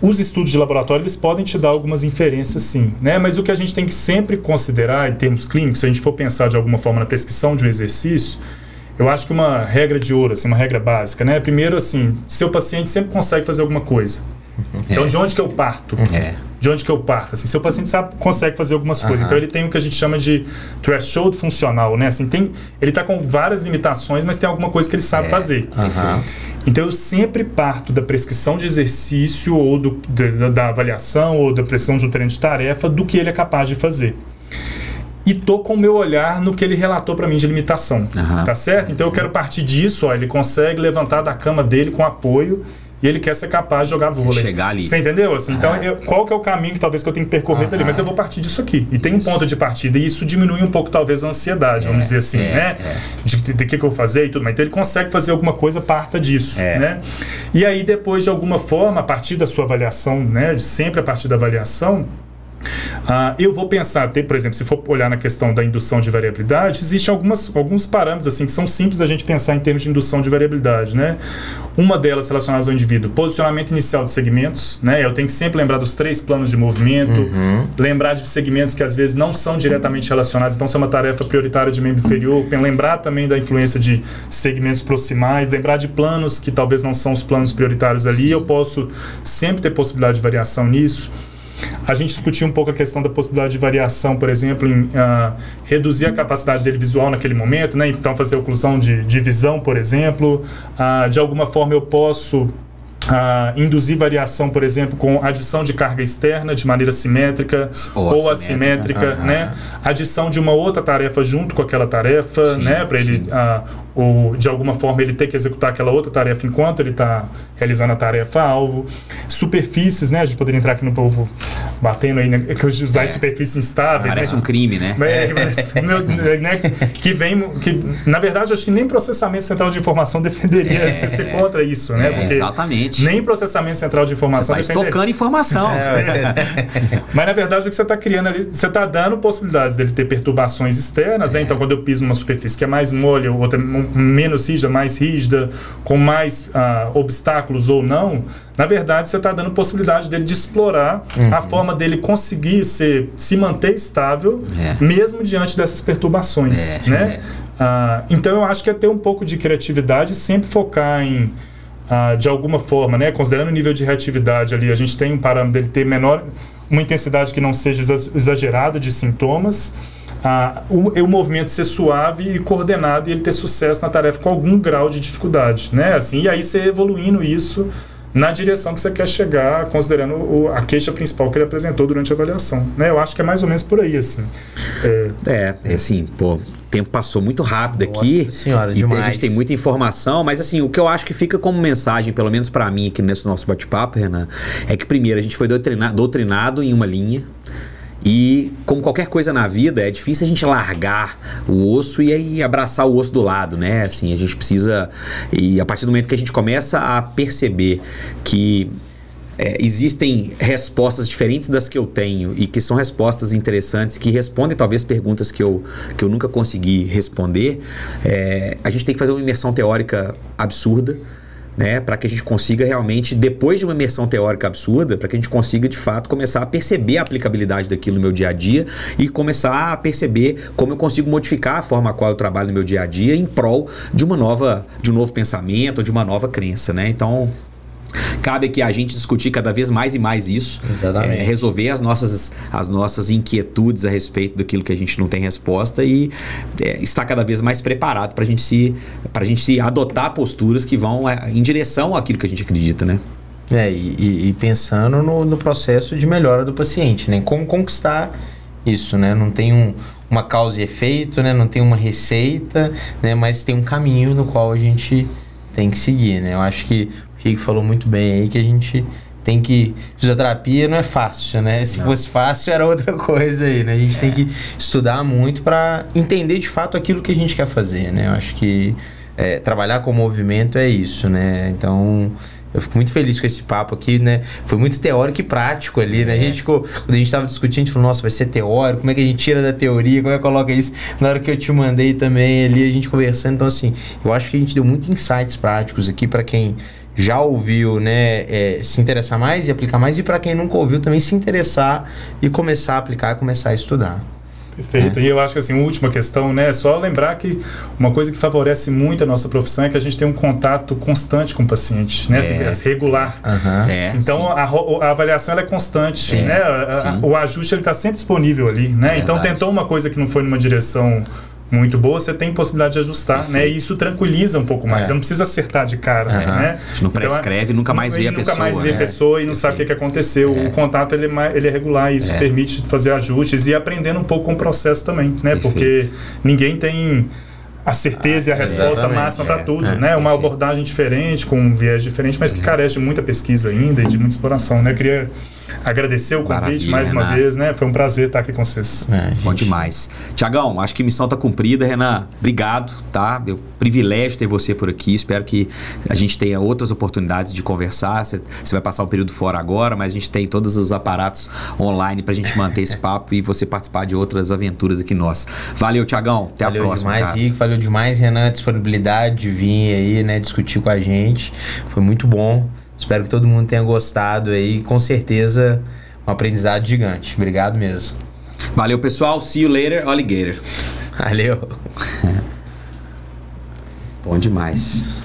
os estudos de laboratório eles podem te dar algumas inferências, sim, né? Mas o que a gente tem que sempre considerar em termos clínicos, se a gente for pensar de alguma forma na prescrição de um exercício, eu acho que uma regra de ouro, assim, uma regra básica, né? Primeiro, assim, seu paciente sempre consegue fazer alguma coisa. Então, de onde que eu parto? É. de onde que eu parto. Assim, seu paciente sabe, consegue fazer algumas coisas. Então ele tem o que a gente chama de threshold funcional, né? Assim, tem, ele está com várias limitações, mas tem alguma coisa que ele sabe fazer. Aham. Então eu sempre parto da prescrição de exercício ou do, da, da avaliação ou da prescrição de um treino de tarefa do que ele é capaz de fazer. E tô com o meu olhar no que ele relatou para mim de limitação, Aham. tá certo? Então eu quero partir disso, ó, ele consegue levantar da cama dele com apoio e ele quer ser capaz de jogar vôlei. Chegar ali. Você entendeu? Assim, então, eu- qual que é o caminho que talvez que eu tenho que percorrer dali? Aham. Mas eu vou partir disso aqui. E tem um ponto de partida. E isso diminui um pouco, talvez, a ansiedade, vamos dizer assim, é, né? De, de, de que, que eu vou fazer e tudo. Mas então ele consegue fazer alguma coisa, parta disso, É. né? E aí, depois, de alguma forma, a partir da sua avaliação, né? De sempre a partir da avaliação, ah, eu vou pensar, tem, por exemplo, se for olhar na questão da indução de variabilidade, existem algumas, alguns parâmetros assim que são simples da gente pensar em termos de indução de variabilidade, né? Uma delas relacionada ao indivíduo, posicionamento inicial de segmentos, né? Eu tenho que sempre lembrar dos três planos de movimento, lembrar de segmentos que às vezes não são diretamente relacionados, então isso é uma tarefa prioritária de membro inferior, lembrar também da influência de segmentos proximais, lembrar de planos que talvez não são os planos prioritários ali, eu posso sempre ter possibilidade de variação nisso. A gente discutiu um pouco a questão da possibilidade de variação, por exemplo, em ah, reduzir a capacidade dele visual naquele momento, né? Então, fazer oclusão de, de visão, por exemplo. Ah, de alguma forma, eu posso ah, induzir variação, por exemplo, com adição de carga externa de maneira simétrica Ou ou, assimétrica. assimétrica, né? Adição de uma outra tarefa junto com aquela tarefa, Sim, né? Para ele, sim. Ou de alguma forma, ele ter que executar aquela outra tarefa enquanto ele está realizando a tarefa-alvo. Superfícies, né? A gente poderia entrar aqui no povo batendo aí, né? Que usar É. superfícies instáveis, Parece né? um crime, né? É, mas, meu, né, que vem, que na verdade acho que nem processamento central de informação defenderia É. ser, contra isso, né? É, Porque exatamente. nem processamento central de Você informação está defenderia. estocando informação. Mas na verdade o que você está criando ali, você está dando possibilidades dele ter perturbações externas, né? É. Então quando eu piso numa superfície que é mais mole, ou outra menos rígida, mais rígida, com mais ah, obstáculos ou não, na verdade você está dando possibilidade dele de explorar Uhum. a forma dele conseguir ser, se manter estável, É. mesmo diante dessas perturbações, É, né? é. Ah, então eu acho que é ter um pouco de criatividade sempre focar em ah, de alguma forma, né, considerando o nível de reatividade ali, a gente tem um parâmetro dele ter menor, uma intensidade que não seja exa- exagerada de sintomas, ah, o, o movimento ser suave e coordenado e ele ter sucesso na tarefa com algum grau de dificuldade, né, assim, e aí você evoluindo isso na direção que você quer chegar, considerando o- a queixa principal que ele apresentou durante a avaliação, né, eu acho que é mais ou menos por aí, assim. É, É, é assim, pô, o tempo passou muito rápido aqui. Nossa senhora, e demais. a gente tem muita informação, mas assim, o que eu acho que fica como mensagem, pelo menos pra mim aqui nesse nosso bate-papo, Renan, é que primeiro a gente foi doutrina- doutrinado em uma linha. E como qualquer coisa na vida, é difícil a gente largar o osso e aí abraçar o osso do lado, né? Assim, a gente precisa e a partir do momento que a gente começa a perceber que é, existem respostas diferentes das que eu tenho e que são respostas interessantes, que respondem talvez perguntas que eu, que eu nunca consegui responder, é, a gente tem que fazer uma imersão teórica absurda né, para que a gente consiga realmente, depois de uma imersão teórica absurda, para que a gente consiga de fato começar a perceber a aplicabilidade daquilo no meu dia a dia e começar a perceber como eu consigo modificar a forma a qual eu trabalho no meu dia a dia em prol de uma nova, de um novo pensamento, de uma nova crença, né? Então, Cabe aqui a gente discutir cada vez mais e mais isso. Exatamente. É, resolver as nossas, as nossas inquietudes a respeito daquilo que a gente não tem resposta e é, estar cada vez mais preparado para gente se, a gente se adotar posturas que vão é, em direção àquilo que a gente acredita, né? É, e, e pensando no, no, processo de melhora do paciente, né? Como conquistar isso, né? Não tem um, uma causa e efeito, né? Não tem uma receita, né? Mas tem um caminho no qual a gente tem que seguir, né? Eu acho que Rico falou muito bem aí que a gente tem que. Fisioterapia não é fácil, né? Se não. fosse fácil, era outra coisa aí, né? A gente é. tem que estudar muito para entender de fato aquilo que a gente quer fazer, né? Eu acho que é, trabalhar com movimento é isso, né? Então. Eu fico muito feliz com esse papo aqui, né? Foi muito teórico e prático ali, né? A gente ficou, quando a gente estava discutindo, a gente falou, nossa, vai ser teórico, como é que a gente tira da teoria, como é que coloca isso? Na hora que eu te mandei também ali, a gente conversando. Então, assim, eu acho que a gente deu muitos insights práticos aqui para quem já ouviu, né, é, se interessar mais e aplicar mais, e para quem nunca ouviu também se interessar e começar a aplicar, começar a estudar. Perfeito. É. E eu acho que assim, última questão, né, é só lembrar que uma coisa que favorece muito a nossa profissão é que a gente tem um contato constante com o paciente, né, assim, é. regular. Uhum. É, então a, a, avaliação é constante, sim, né, a, o ajuste ele está sempre disponível ali, né. então tentou uma coisa que não foi numa direção muito boa, você tem possibilidade de ajustar, né? E isso tranquiliza um pouco mais. É. Você não precisa acertar de cara, uhum. né? A gente não então, prescreve, então, nunca mais vê a pessoa. Nunca mais vê a pessoa e não sabe o que, que aconteceu. É. O contato ele é, ele é regular e isso é. permite fazer ajustes e aprendendo um pouco com o processo também, né? Porque ninguém tem a certeza ah, e a resposta máxima para é, tudo, é, né? Uma abordagem diferente, com um viés diferente, mas que carece de muita pesquisa ainda e de muita exploração, né? Eu queria agradecer o convite Maravilha, mais uma Renan. vez, né? Foi um prazer estar aqui com vocês. É, Bom demais. Tiagão, acho que a missão está cumprida, Renan. Obrigado, tá? Meu privilégio ter você por aqui. Espero que a gente tenha outras oportunidades de conversar. Você, vai passar um período fora agora, mas a gente tem todos os aparatos online para a gente manter esse papo e você participar de outras aventuras aqui nós. Valeu, Tiagão. Até valeu a próxima. Valeu demais, cara. Rico. Valeu demais, Renan, a disponibilidade de vir aí, né? Discutir com a gente. Foi muito bom. Espero que todo mundo tenha gostado aí. Com certeza, um aprendizado gigante. Obrigado mesmo. Valeu, pessoal. See you later, alligator. Valeu. Bom demais.